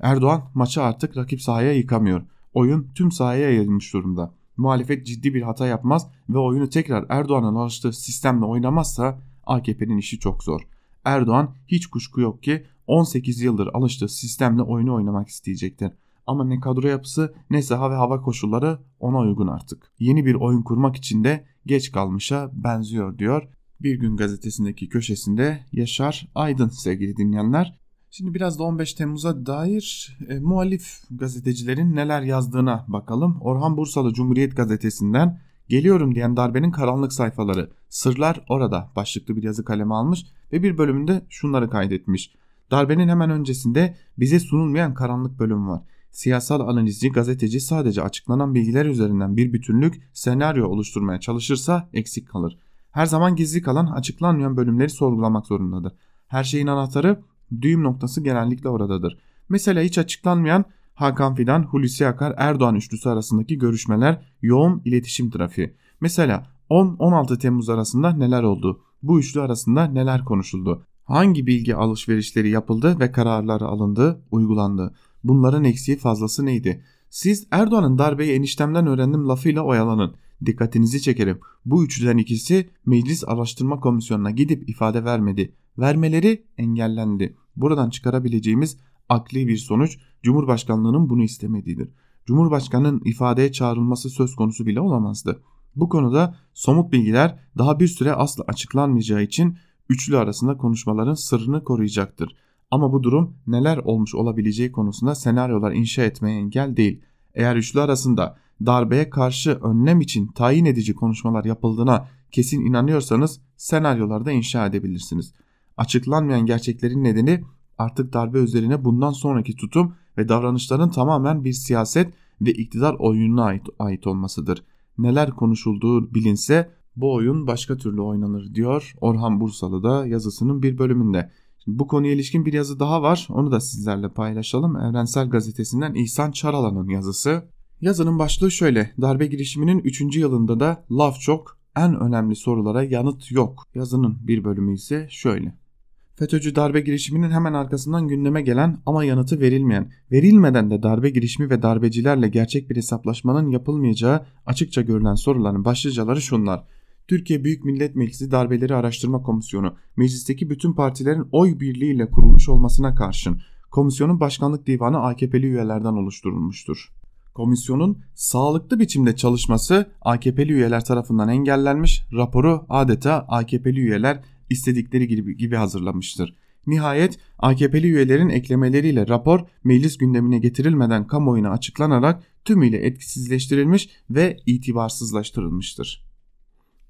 Erdoğan maçı artık rakip sahaya yıkamıyor. Oyun tüm sahaya yayılmış durumda. Muhalefet ciddi bir hata yapmaz ve oyunu tekrar Erdoğan'ın alıştığı sistemle oynamazsa AKP'nin işi çok zor. Erdoğan hiç kuşku yok ki 18 yıldır alıştığı sistemle oyunu oynamak isteyecektir. Ama ne kadro yapısı ne saha ve hava koşulları ona uygun artık. Yeni bir oyun kurmak için de geç kalmışa benziyor diyor. Bir gün gazetesindeki köşesinde Yaşar Aydın sevgili dinleyenler. Şimdi biraz da 15 Temmuz'a dair e, muhalif gazetecilerin neler yazdığına bakalım. Orhan Bursalı Cumhuriyet Gazetesi'nden Geliyorum diyen darbenin karanlık sayfaları, sırlar orada başlıklı bir yazı kaleme almış ve bir bölümünde şunları kaydetmiş. Darbenin hemen öncesinde bize sunulmayan karanlık bölüm var. Siyasal analizci, gazeteci sadece açıklanan bilgiler üzerinden bir bütünlük, senaryo oluşturmaya çalışırsa eksik kalır. Her zaman gizli kalan, açıklanmayan bölümleri sorgulamak zorundadır. Her şeyin anahtarı, düğüm noktası genellikle oradadır. Mesela hiç açıklanmayan Hakan Fidan, Hulusi Akar, Erdoğan üçlüsü arasındaki görüşmeler, yoğun iletişim trafiği. Mesela 10-16 Temmuz arasında neler oldu? Bu üçlü arasında neler konuşuldu? Hangi bilgi alışverişleri yapıldı ve kararları alındı, uygulandı? Bunların eksiği fazlası neydi? Siz Erdoğan'ın darbeyi eniştemden öğrendim lafıyla oyalanın. Dikkatinizi çekerim. Bu üçlüden ikisi Meclis Araştırma Komisyonu'na gidip ifade vermedi. Vermeleri engellendi. Buradan çıkarabileceğimiz akli bir sonuç Cumhurbaşkanlığının bunu istemediğidir. Cumhurbaşkanının ifadeye çağrılması söz konusu bile olamazdı. Bu konuda somut bilgiler daha bir süre asla açıklanmayacağı için üçlü arasında konuşmaların sırrını koruyacaktır. Ama bu durum neler olmuş olabileceği konusunda senaryolar inşa etmeye engel değil. Eğer üçlü arasında darbeye karşı önlem için tayin edici konuşmalar yapıldığına kesin inanıyorsanız senaryolarda inşa edebilirsiniz. Açıklanmayan gerçeklerin nedeni artık darbe üzerine bundan sonraki tutum ve davranışların tamamen bir siyaset ve iktidar oyununa ait, ait olmasıdır. Neler konuşulduğu bilinse bu oyun başka türlü oynanır diyor Orhan Bursalı da yazısının bir bölümünde. Şimdi bu konuya ilişkin bir yazı daha var. Onu da sizlerle paylaşalım. Evrensel Gazetesi'nden İhsan Çaralan'ın yazısı. Yazının başlığı şöyle. Darbe girişiminin 3. yılında da laf çok, en önemli sorulara yanıt yok. Yazının bir bölümü ise şöyle. FETÖ'cü darbe girişiminin hemen arkasından gündeme gelen ama yanıtı verilmeyen, verilmeden de darbe girişimi ve darbecilerle gerçek bir hesaplaşmanın yapılmayacağı açıkça görülen soruların başlıcaları şunlar. Türkiye Büyük Millet Meclisi Darbeleri Araştırma Komisyonu, meclisteki bütün partilerin oy birliğiyle kurulmuş olmasına karşın, komisyonun başkanlık divanı AKP'li üyelerden oluşturulmuştur. Komisyonun sağlıklı biçimde çalışması AKP'li üyeler tarafından engellenmiş, raporu adeta AKP'li üyeler istedikleri gibi, gibi hazırlamıştır. Nihayet AKP'li üyelerin eklemeleriyle rapor meclis gündemine getirilmeden kamuoyuna açıklanarak tümüyle etkisizleştirilmiş ve itibarsızlaştırılmıştır.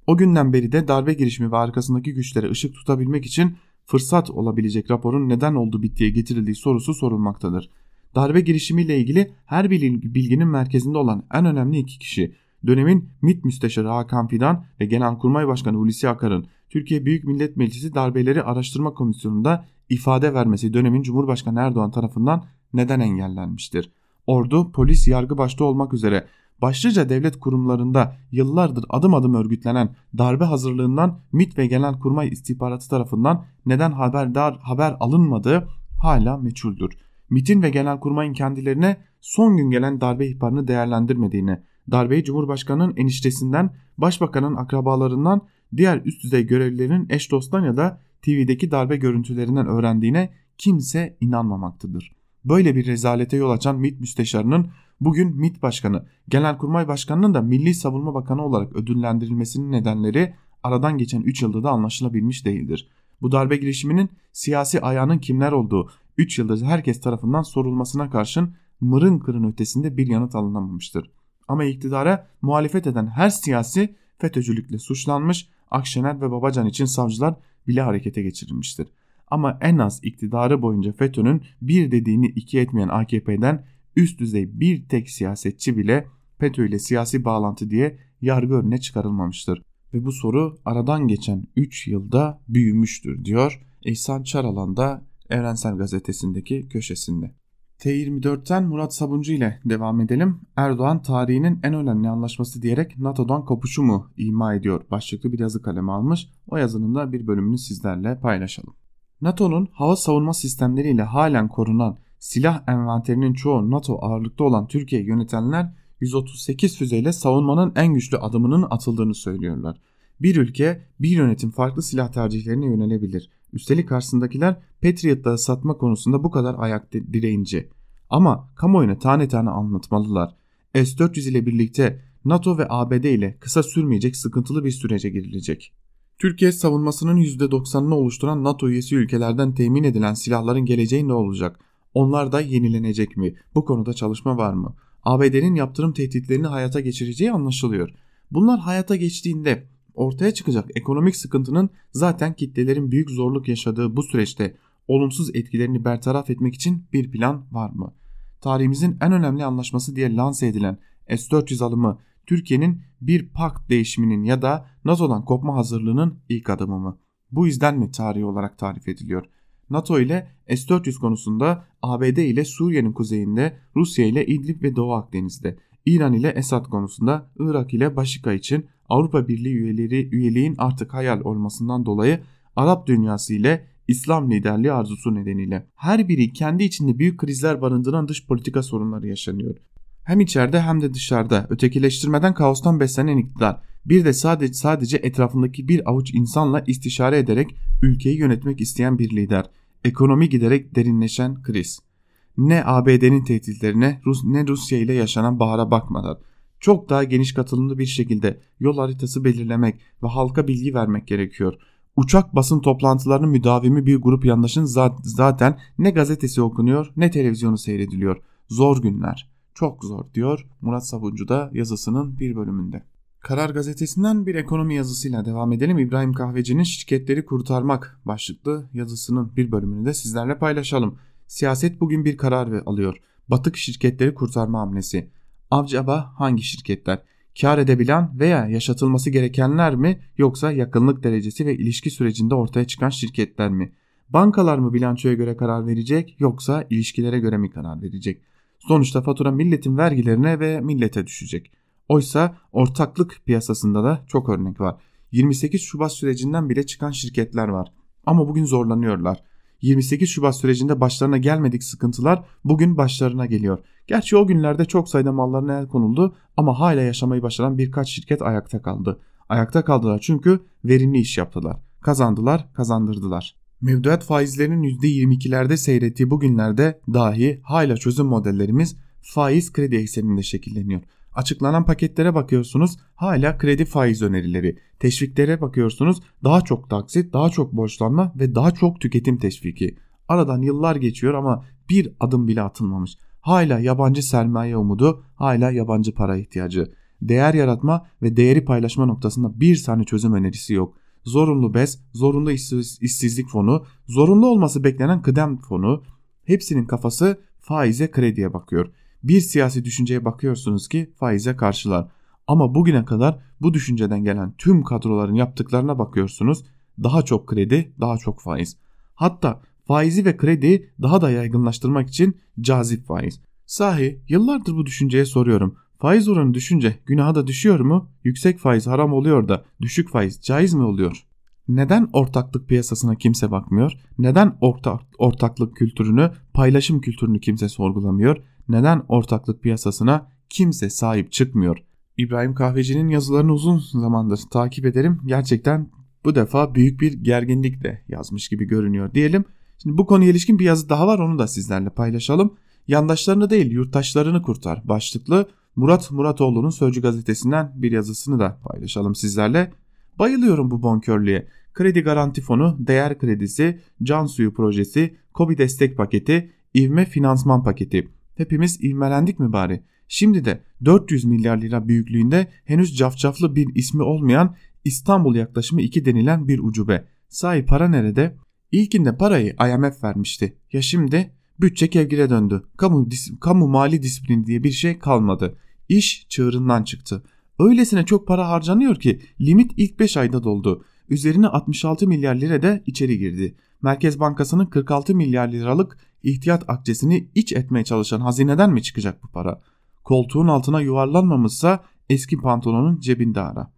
O günden beri de darbe girişimi ve arkasındaki güçlere ışık tutabilmek için fırsat olabilecek raporun neden oldu bittiye getirildiği sorusu sorulmaktadır. Darbe girişimiyle ilgili her bilginin merkezinde olan en önemli iki kişi dönemin MİT Müsteşarı Hakan Fidan ve Genelkurmay Başkanı Hulusi Akar'ın Türkiye Büyük Millet Meclisi Darbeleri Araştırma Komisyonu'nda ifade vermesi dönemin Cumhurbaşkanı Erdoğan tarafından neden engellenmiştir? Ordu, polis, yargı başta olmak üzere başlıca devlet kurumlarında yıllardır adım adım örgütlenen darbe hazırlığından MİT ve Genelkurmay istihbaratı tarafından neden haberdar haber alınmadığı hala meçhuldür. MİT'in ve Genelkurmay'ın kendilerine son gün gelen darbe ihbarını değerlendirmediğini, darbeyi Cumhurbaşkanı'nın eniştesinden, Başbakan'ın akrabalarından, diğer üst düzey görevlilerin eş dosttan ya da TV'deki darbe görüntülerinden öğrendiğine kimse inanmamaktadır. Böyle bir rezalete yol açan MİT müsteşarının bugün MİT Başkanı, Genelkurmay Başkanı'nın da Milli Savunma Bakanı olarak ödüllendirilmesinin nedenleri aradan geçen 3 yılda da anlaşılabilmiş değildir. Bu darbe girişiminin siyasi ayağının kimler olduğu 3 yıldır herkes tarafından sorulmasına karşın mırın kırın ötesinde bir yanıt alınamamıştır. Ama iktidara muhalefet eden her siyasi FETÖ'cülükle suçlanmış, Akşener ve Babacan için savcılar bile harekete geçirilmiştir. Ama en az iktidarı boyunca FETÖ'nün bir dediğini iki etmeyen AKP'den üst düzey bir tek siyasetçi bile FETÖ ile siyasi bağlantı diye yargı önüne çıkarılmamıştır. Ve bu soru aradan geçen 3 yılda büyümüştür diyor İhsan Çaralan da Evrensel Gazetesi'ndeki köşesinde. T24'ten Murat Sabuncu ile devam edelim. Erdoğan tarihinin en önemli anlaşması diyerek NATO'dan kopuşu mu ima ediyor başlıklı bir yazı kalemi almış. O yazının da bir bölümünü sizlerle paylaşalım. NATO'nun hava savunma sistemleriyle halen korunan silah envanterinin çoğu NATO ağırlıkta olan Türkiye yönetenler 138 füzeyle savunmanın en güçlü adımının atıldığını söylüyorlar. Bir ülke bir yönetim farklı silah tercihlerine yönelebilir. Üstelik karşısındakiler Patriot'ları satma konusunda bu kadar ayak direğince. Ama kamuoyuna tane tane anlatmalılar. S-400 ile birlikte NATO ve ABD ile kısa sürmeyecek sıkıntılı bir sürece girilecek. Türkiye savunmasının %90'ını oluşturan NATO üyesi ülkelerden temin edilen silahların geleceği ne olacak? Onlar da yenilenecek mi? Bu konuda çalışma var mı? ABD'nin yaptırım tehditlerini hayata geçireceği anlaşılıyor. Bunlar hayata geçtiğinde ortaya çıkacak ekonomik sıkıntının zaten kitlelerin büyük zorluk yaşadığı bu süreçte olumsuz etkilerini bertaraf etmek için bir plan var mı? Tarihimizin en önemli anlaşması diye lanse edilen S-400 alımı Türkiye'nin bir pakt değişiminin ya da NATO'dan kopma hazırlığının ilk adımı mı? Bu yüzden mi tarihi olarak tarif ediliyor? NATO ile S-400 konusunda ABD ile Suriye'nin kuzeyinde, Rusya ile İdlib ve Doğu Akdeniz'de, İran ile Esad konusunda, Irak ile Başika için Avrupa Birliği üyeleri üyeliğin artık hayal olmasından dolayı Arap dünyası ile İslam liderliği arzusu nedeniyle her biri kendi içinde büyük krizler barındıran dış politika sorunları yaşanıyor. Hem içeride hem de dışarıda ötekileştirmeden kaostan beslenen iktidar bir de sadece sadece etrafındaki bir avuç insanla istişare ederek ülkeyi yönetmek isteyen bir lider. Ekonomi giderek derinleşen kriz. Ne ABD'nin tehditlerine ne Rusya ile yaşanan bahara bakmadan çok daha geniş katılımlı bir şekilde yol haritası belirlemek ve halka bilgi vermek gerekiyor. Uçak basın toplantılarının müdavimi bir grup yandaşın zaten ne gazetesi okunuyor ne televizyonu seyrediliyor. Zor günler. Çok zor diyor Murat Sabuncu da yazısının bir bölümünde. Karar gazetesinden bir ekonomi yazısıyla devam edelim. İbrahim Kahveci'nin şirketleri kurtarmak başlıklı yazısının bir bölümünü de sizlerle paylaşalım. Siyaset bugün bir karar alıyor. Batık şirketleri kurtarma hamlesi. Avcaba hangi şirketler? Kar edebilen veya yaşatılması gerekenler mi yoksa yakınlık derecesi ve ilişki sürecinde ortaya çıkan şirketler mi? Bankalar mı bilançoya göre karar verecek yoksa ilişkilere göre mi karar verecek? Sonuçta fatura milletin vergilerine ve millete düşecek. Oysa ortaklık piyasasında da çok örnek var. 28 Şubat sürecinden bile çıkan şirketler var. Ama bugün zorlanıyorlar. 28 Şubat sürecinde başlarına gelmedik sıkıntılar bugün başlarına geliyor. Gerçi o günlerde çok sayıda mallarına el konuldu ama hala yaşamayı başaran birkaç şirket ayakta kaldı. Ayakta kaldılar çünkü verimli iş yaptılar. Kazandılar, kazandırdılar. Mevduat faizlerinin %22'lerde seyrettiği bu günlerde dahi hala çözüm modellerimiz faiz kredi ekseninde şekilleniyor. Açıklanan paketlere bakıyorsunuz hala kredi faiz önerileri. Teşviklere bakıyorsunuz daha çok taksit, daha çok borçlanma ve daha çok tüketim teşviki. Aradan yıllar geçiyor ama bir adım bile atılmamış. Hala yabancı sermaye umudu, hala yabancı para ihtiyacı. Değer yaratma ve değeri paylaşma noktasında bir tane çözüm önerisi yok. Zorunlu BES, zorunlu işsizlik fonu, zorunlu olması beklenen kıdem fonu hepsinin kafası faize krediye bakıyor. Bir siyasi düşünceye bakıyorsunuz ki faize karşılar. Ama bugüne kadar bu düşünceden gelen tüm kadroların yaptıklarına bakıyorsunuz. Daha çok kredi, daha çok faiz. Hatta faizi ve krediyi daha da yaygınlaştırmak için cazip faiz. Sahi yıllardır bu düşünceye soruyorum. Faiz oranı düşünce günaha da düşüyor mu? Yüksek faiz haram oluyor da düşük faiz caiz mi oluyor? Neden ortaklık piyasasına kimse bakmıyor? Neden orta, ortaklık kültürünü, paylaşım kültürünü kimse sorgulamıyor? Neden ortaklık piyasasına kimse sahip çıkmıyor? İbrahim Kahveci'nin yazılarını uzun zamandır takip ederim. Gerçekten bu defa büyük bir gerginlikle yazmış gibi görünüyor diyelim. Şimdi bu konuya ilişkin bir yazı daha var onu da sizlerle paylaşalım. Yandaşlarını değil yurttaşlarını kurtar başlıklı Murat Muratoğlu'nun Sözcü gazetesinden bir yazısını da paylaşalım sizlerle. Bayılıyorum bu bonkörlüğe. Kredi Garanti Fonu, Değer Kredisi, Can Suyu Projesi, Kobi Destek Paketi, İvme Finansman Paketi. Hepimiz ivmelendik mi bari? Şimdi de 400 milyar lira büyüklüğünde henüz cafcaflı bir ismi olmayan İstanbul yaklaşımı 2 denilen bir ucube. Sahi para nerede? İlkinde parayı IMF vermişti. Ya şimdi bütçe kevgire döndü. Kamu, kamu mali disiplini diye bir şey kalmadı. İş çığırından çıktı. Öylesine çok para harcanıyor ki limit ilk 5 ayda doldu. Üzerine 66 milyar lira da içeri girdi. Merkez Bankası'nın 46 milyar liralık ihtiyat akçesini iç etmeye çalışan hazineden mi çıkacak bu para? Koltuğun altına yuvarlanmamışsa eski pantolonun cebinde ara.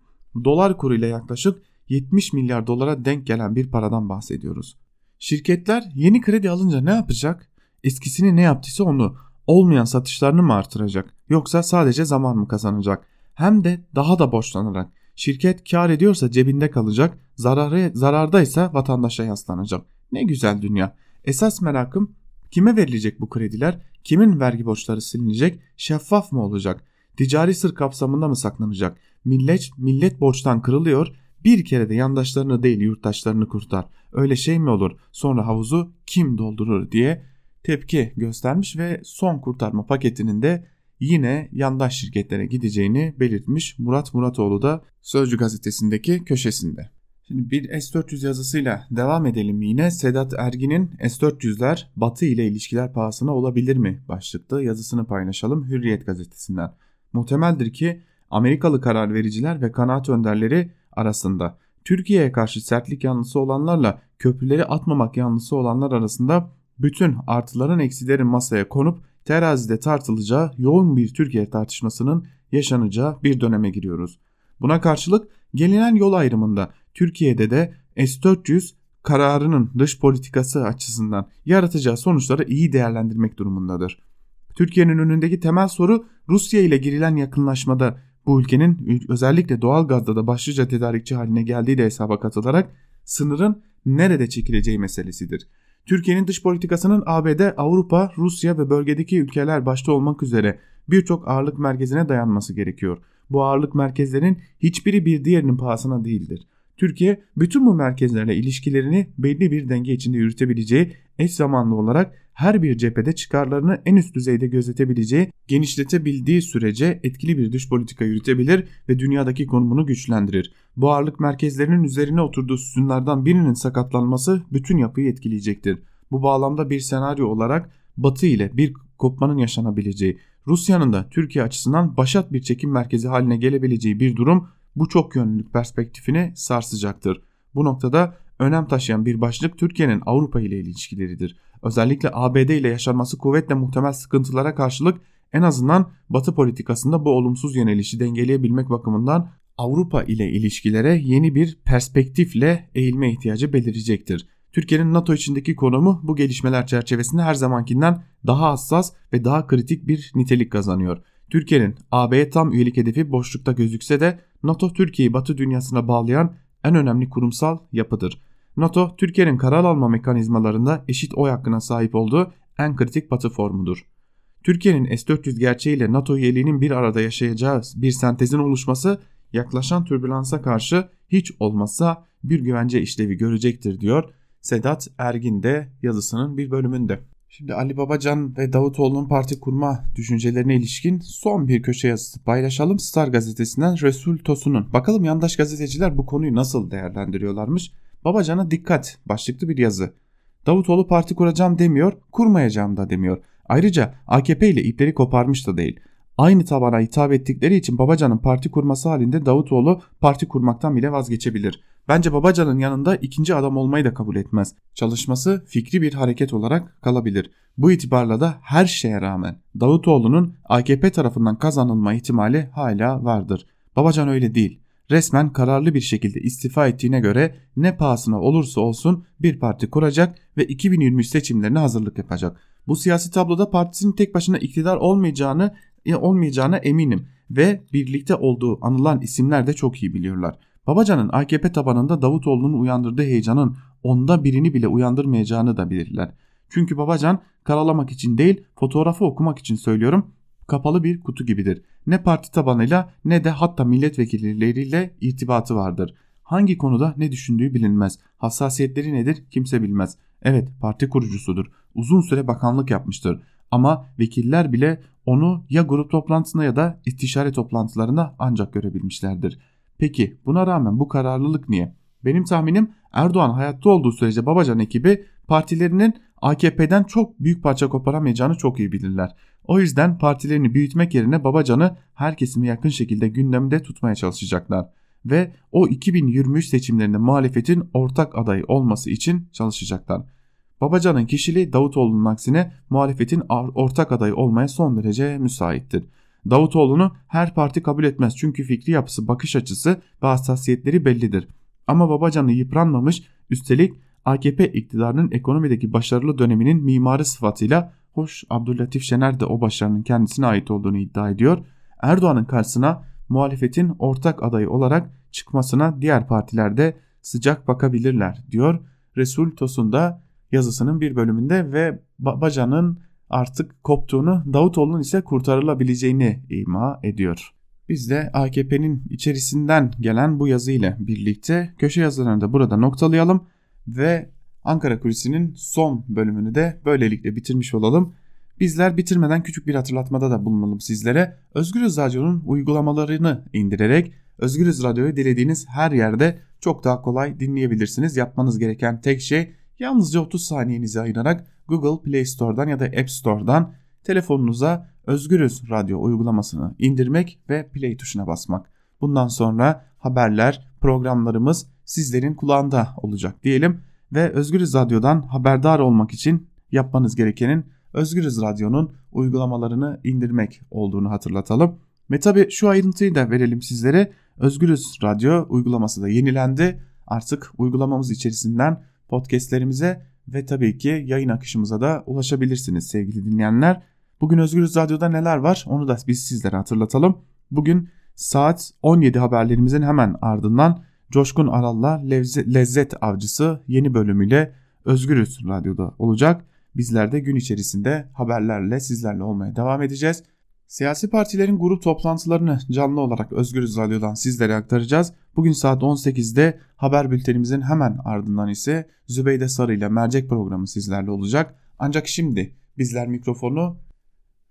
Dolar kuruyla yaklaşık 70 milyar dolara denk gelen bir paradan bahsediyoruz. Şirketler yeni kredi alınca ne yapacak? Eskisini ne yaptıysa onu olmayan satışlarını mı artıracak yoksa sadece zaman mı kazanacak? Hem de daha da borçlanarak. Şirket kar ediyorsa cebinde kalacak, zararı, zarardaysa vatandaşa yaslanacak. Ne güzel dünya. Esas merakım kime verilecek bu krediler? Kimin vergi borçları silinecek? Şeffaf mı olacak? Ticari sır kapsamında mı saklanacak? Millet, millet borçtan kırılıyor. Bir kere de yandaşlarını değil yurttaşlarını kurtar. Öyle şey mi olur? Sonra havuzu kim doldurur diye tepki göstermiş ve son kurtarma paketinin de yine yandaş şirketlere gideceğini belirtmiş Murat Muratoğlu da Sözcü gazetesindeki köşesinde. Şimdi bir S-400 yazısıyla devam edelim yine. Sedat Ergin'in S-400'ler Batı ile ilişkiler pahasına olabilir mi başlıklı yazısını paylaşalım Hürriyet gazetesinden. Muhtemeldir ki Amerikalı karar vericiler ve kanaat önderleri arasında Türkiye'ye karşı sertlik yanlısı olanlarla köprüleri atmamak yanlısı olanlar arasında bütün artıların eksilerin masaya konup terazide tartılacağı yoğun bir Türkiye tartışmasının yaşanacağı bir döneme giriyoruz. Buna karşılık gelinen yol ayrımında Türkiye'de de S-400 kararının dış politikası açısından yaratacağı sonuçları iyi değerlendirmek durumundadır. Türkiye'nin önündeki temel soru Rusya ile girilen yakınlaşmada bu ülkenin özellikle doğal gazda da başlıca tedarikçi haline geldiği de hesaba katılarak sınırın nerede çekileceği meselesidir. Türkiye'nin dış politikasının ABD, Avrupa, Rusya ve bölgedeki ülkeler başta olmak üzere birçok ağırlık merkezine dayanması gerekiyor. Bu ağırlık merkezlerin hiçbiri bir diğerinin pahasına değildir. Türkiye bütün bu merkezlerle ilişkilerini belli bir denge içinde yürütebileceği, eş zamanlı olarak her bir cephede çıkarlarını en üst düzeyde gözetebileceği, genişletebildiği sürece etkili bir dış politika yürütebilir ve dünyadaki konumunu güçlendirir. Bu ağırlık merkezlerinin üzerine oturduğu sütunlardan birinin sakatlanması bütün yapıyı etkileyecektir. Bu bağlamda bir senaryo olarak Batı ile bir kopmanın yaşanabileceği, Rusya'nın da Türkiye açısından başat bir çekim merkezi haline gelebileceği bir durum bu çok yönlülük perspektifini sarsacaktır. Bu noktada önem taşıyan bir başlık Türkiye'nin Avrupa ile ilişkileridir. Özellikle ABD ile yaşanması kuvvetle muhtemel sıkıntılara karşılık en azından Batı politikasında bu olumsuz yönelişi dengeleyebilmek bakımından Avrupa ile ilişkilere yeni bir perspektifle eğilme ihtiyacı belirecektir. Türkiye'nin NATO içindeki konumu bu gelişmeler çerçevesinde her zamankinden daha hassas ve daha kritik bir nitelik kazanıyor. Türkiye'nin AB'ye tam üyelik hedefi boşlukta gözükse de NATO Türkiye'yi Batı dünyasına bağlayan en önemli kurumsal yapıdır. NATO, Türkiye'nin karar alma mekanizmalarında eşit oy hakkına sahip olduğu en kritik batı formudur. Türkiye'nin S-400 gerçeğiyle NATO üyeliğinin bir arada yaşayacağı bir sentezin oluşması yaklaşan türbülansa karşı hiç olmazsa bir güvence işlevi görecektir diyor Sedat Ergin de yazısının bir bölümünde. Şimdi Ali Babacan ve Davutoğlu'nun parti kurma düşüncelerine ilişkin son bir köşe yazısı paylaşalım. Star gazetesinden Resul Tosun'un. Bakalım yandaş gazeteciler bu konuyu nasıl değerlendiriyorlarmış. Babacan'a dikkat başlıklı bir yazı. Davutoğlu parti kuracağım demiyor, kurmayacağım da demiyor. Ayrıca AKP ile ipleri koparmış da değil. Aynı tabana hitap ettikleri için Babacan'ın parti kurması halinde Davutoğlu parti kurmaktan bile vazgeçebilir. Bence Babacan'ın yanında ikinci adam olmayı da kabul etmez. Çalışması fikri bir hareket olarak kalabilir. Bu itibarla da her şeye rağmen Davutoğlu'nun AKP tarafından kazanılma ihtimali hala vardır. Babacan öyle değil. Resmen kararlı bir şekilde istifa ettiğine göre ne pahasına olursa olsun bir parti kuracak ve 2023 seçimlerine hazırlık yapacak. Bu siyasi tabloda partisinin tek başına iktidar olmayacağını olmayacağına eminim ve birlikte olduğu anılan isimler de çok iyi biliyorlar. Babacan'ın AKP tabanında Davutoğlu'nun uyandırdığı heyecanın onda birini bile uyandırmayacağını da bilirler. Çünkü Babacan karalamak için değil fotoğrafı okumak için söylüyorum kapalı bir kutu gibidir. Ne parti tabanıyla ne de hatta milletvekilleriyle irtibatı vardır. Hangi konuda ne düşündüğü bilinmez. Hassasiyetleri nedir kimse bilmez. Evet parti kurucusudur. Uzun süre bakanlık yapmıştır. Ama vekiller bile onu ya grup toplantısında ya da istişare toplantılarında ancak görebilmişlerdir. Peki buna rağmen bu kararlılık niye? Benim tahminim Erdoğan hayatta olduğu sürece Babacan ekibi partilerinin AKP'den çok büyük parça koparamayacağını çok iyi bilirler. O yüzden partilerini büyütmek yerine Babacan'ı her kesime yakın şekilde gündemde tutmaya çalışacaklar. Ve o 2023 seçimlerinde muhalefetin ortak adayı olması için çalışacaklar. Babacan'ın kişiliği Davutoğlu'nun aksine muhalefetin ortak adayı olmaya son derece müsaittir. Davutoğlu'nu her parti kabul etmez çünkü fikri yapısı, bakış açısı ve hassasiyetleri bellidir. Ama Babacan'ı yıpranmamış, üstelik AKP iktidarının ekonomideki başarılı döneminin mimarı sıfatıyla hoş Abdüllatif Şener de o başarının kendisine ait olduğunu iddia ediyor. Erdoğan'ın karşısına muhalefetin ortak adayı olarak çıkmasına diğer partilerde sıcak bakabilirler diyor. Resul Tosun da yazısının bir bölümünde ve Babacan'ın artık koptuğunu Davutoğlu'nun ise kurtarılabileceğini ima ediyor. Biz de AKP'nin içerisinden gelen bu yazı ile birlikte köşe yazılarını da burada noktalayalım ve Ankara Kulisi'nin son bölümünü de böylelikle bitirmiş olalım. Bizler bitirmeden küçük bir hatırlatmada da bulunalım sizlere. Özgürüz Radyo'nun uygulamalarını indirerek Özgürüz Radyo'yu dilediğiniz her yerde çok daha kolay dinleyebilirsiniz. Yapmanız gereken tek şey yalnızca 30 saniyenizi ayırarak Google Play Store'dan ya da App Store'dan telefonunuza Özgürüz Radyo uygulamasını indirmek ve play tuşuna basmak. Bundan sonra haberler, programlarımız sizlerin kulağında olacak diyelim ve Özgürüz Radyo'dan haberdar olmak için yapmanız gerekenin Özgürüz Radyo'nun uygulamalarını indirmek olduğunu hatırlatalım. Ve tabi şu ayrıntıyı da verelim sizlere. Özgürüz Radyo uygulaması da yenilendi. Artık uygulamamız içerisinden podcastlerimize ve tabii ki yayın akışımıza da ulaşabilirsiniz sevgili dinleyenler. Bugün Özgürüz Radyo'da neler var onu da biz sizlere hatırlatalım. Bugün saat 17 haberlerimizin hemen ardından Coşkun Aral'la Lezzet Avcısı yeni bölümüyle Özgürüz Radyo'da olacak. Bizler de gün içerisinde haberlerle sizlerle olmaya devam edeceğiz. Siyasi partilerin grup toplantılarını canlı olarak Özgürüz Radyo'dan sizlere aktaracağız. Bugün saat 18'de haber bültenimizin hemen ardından ise Zübeyde Sarı ile mercek programı sizlerle olacak. Ancak şimdi bizler mikrofonu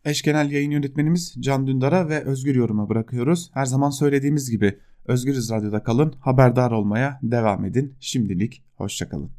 eş genel yayın yönetmenimiz Can Dündar'a ve Özgür Yorum'a bırakıyoruz. Her zaman söylediğimiz gibi Özgürüz Radyo'da kalın, haberdar olmaya devam edin. Şimdilik hoşçakalın.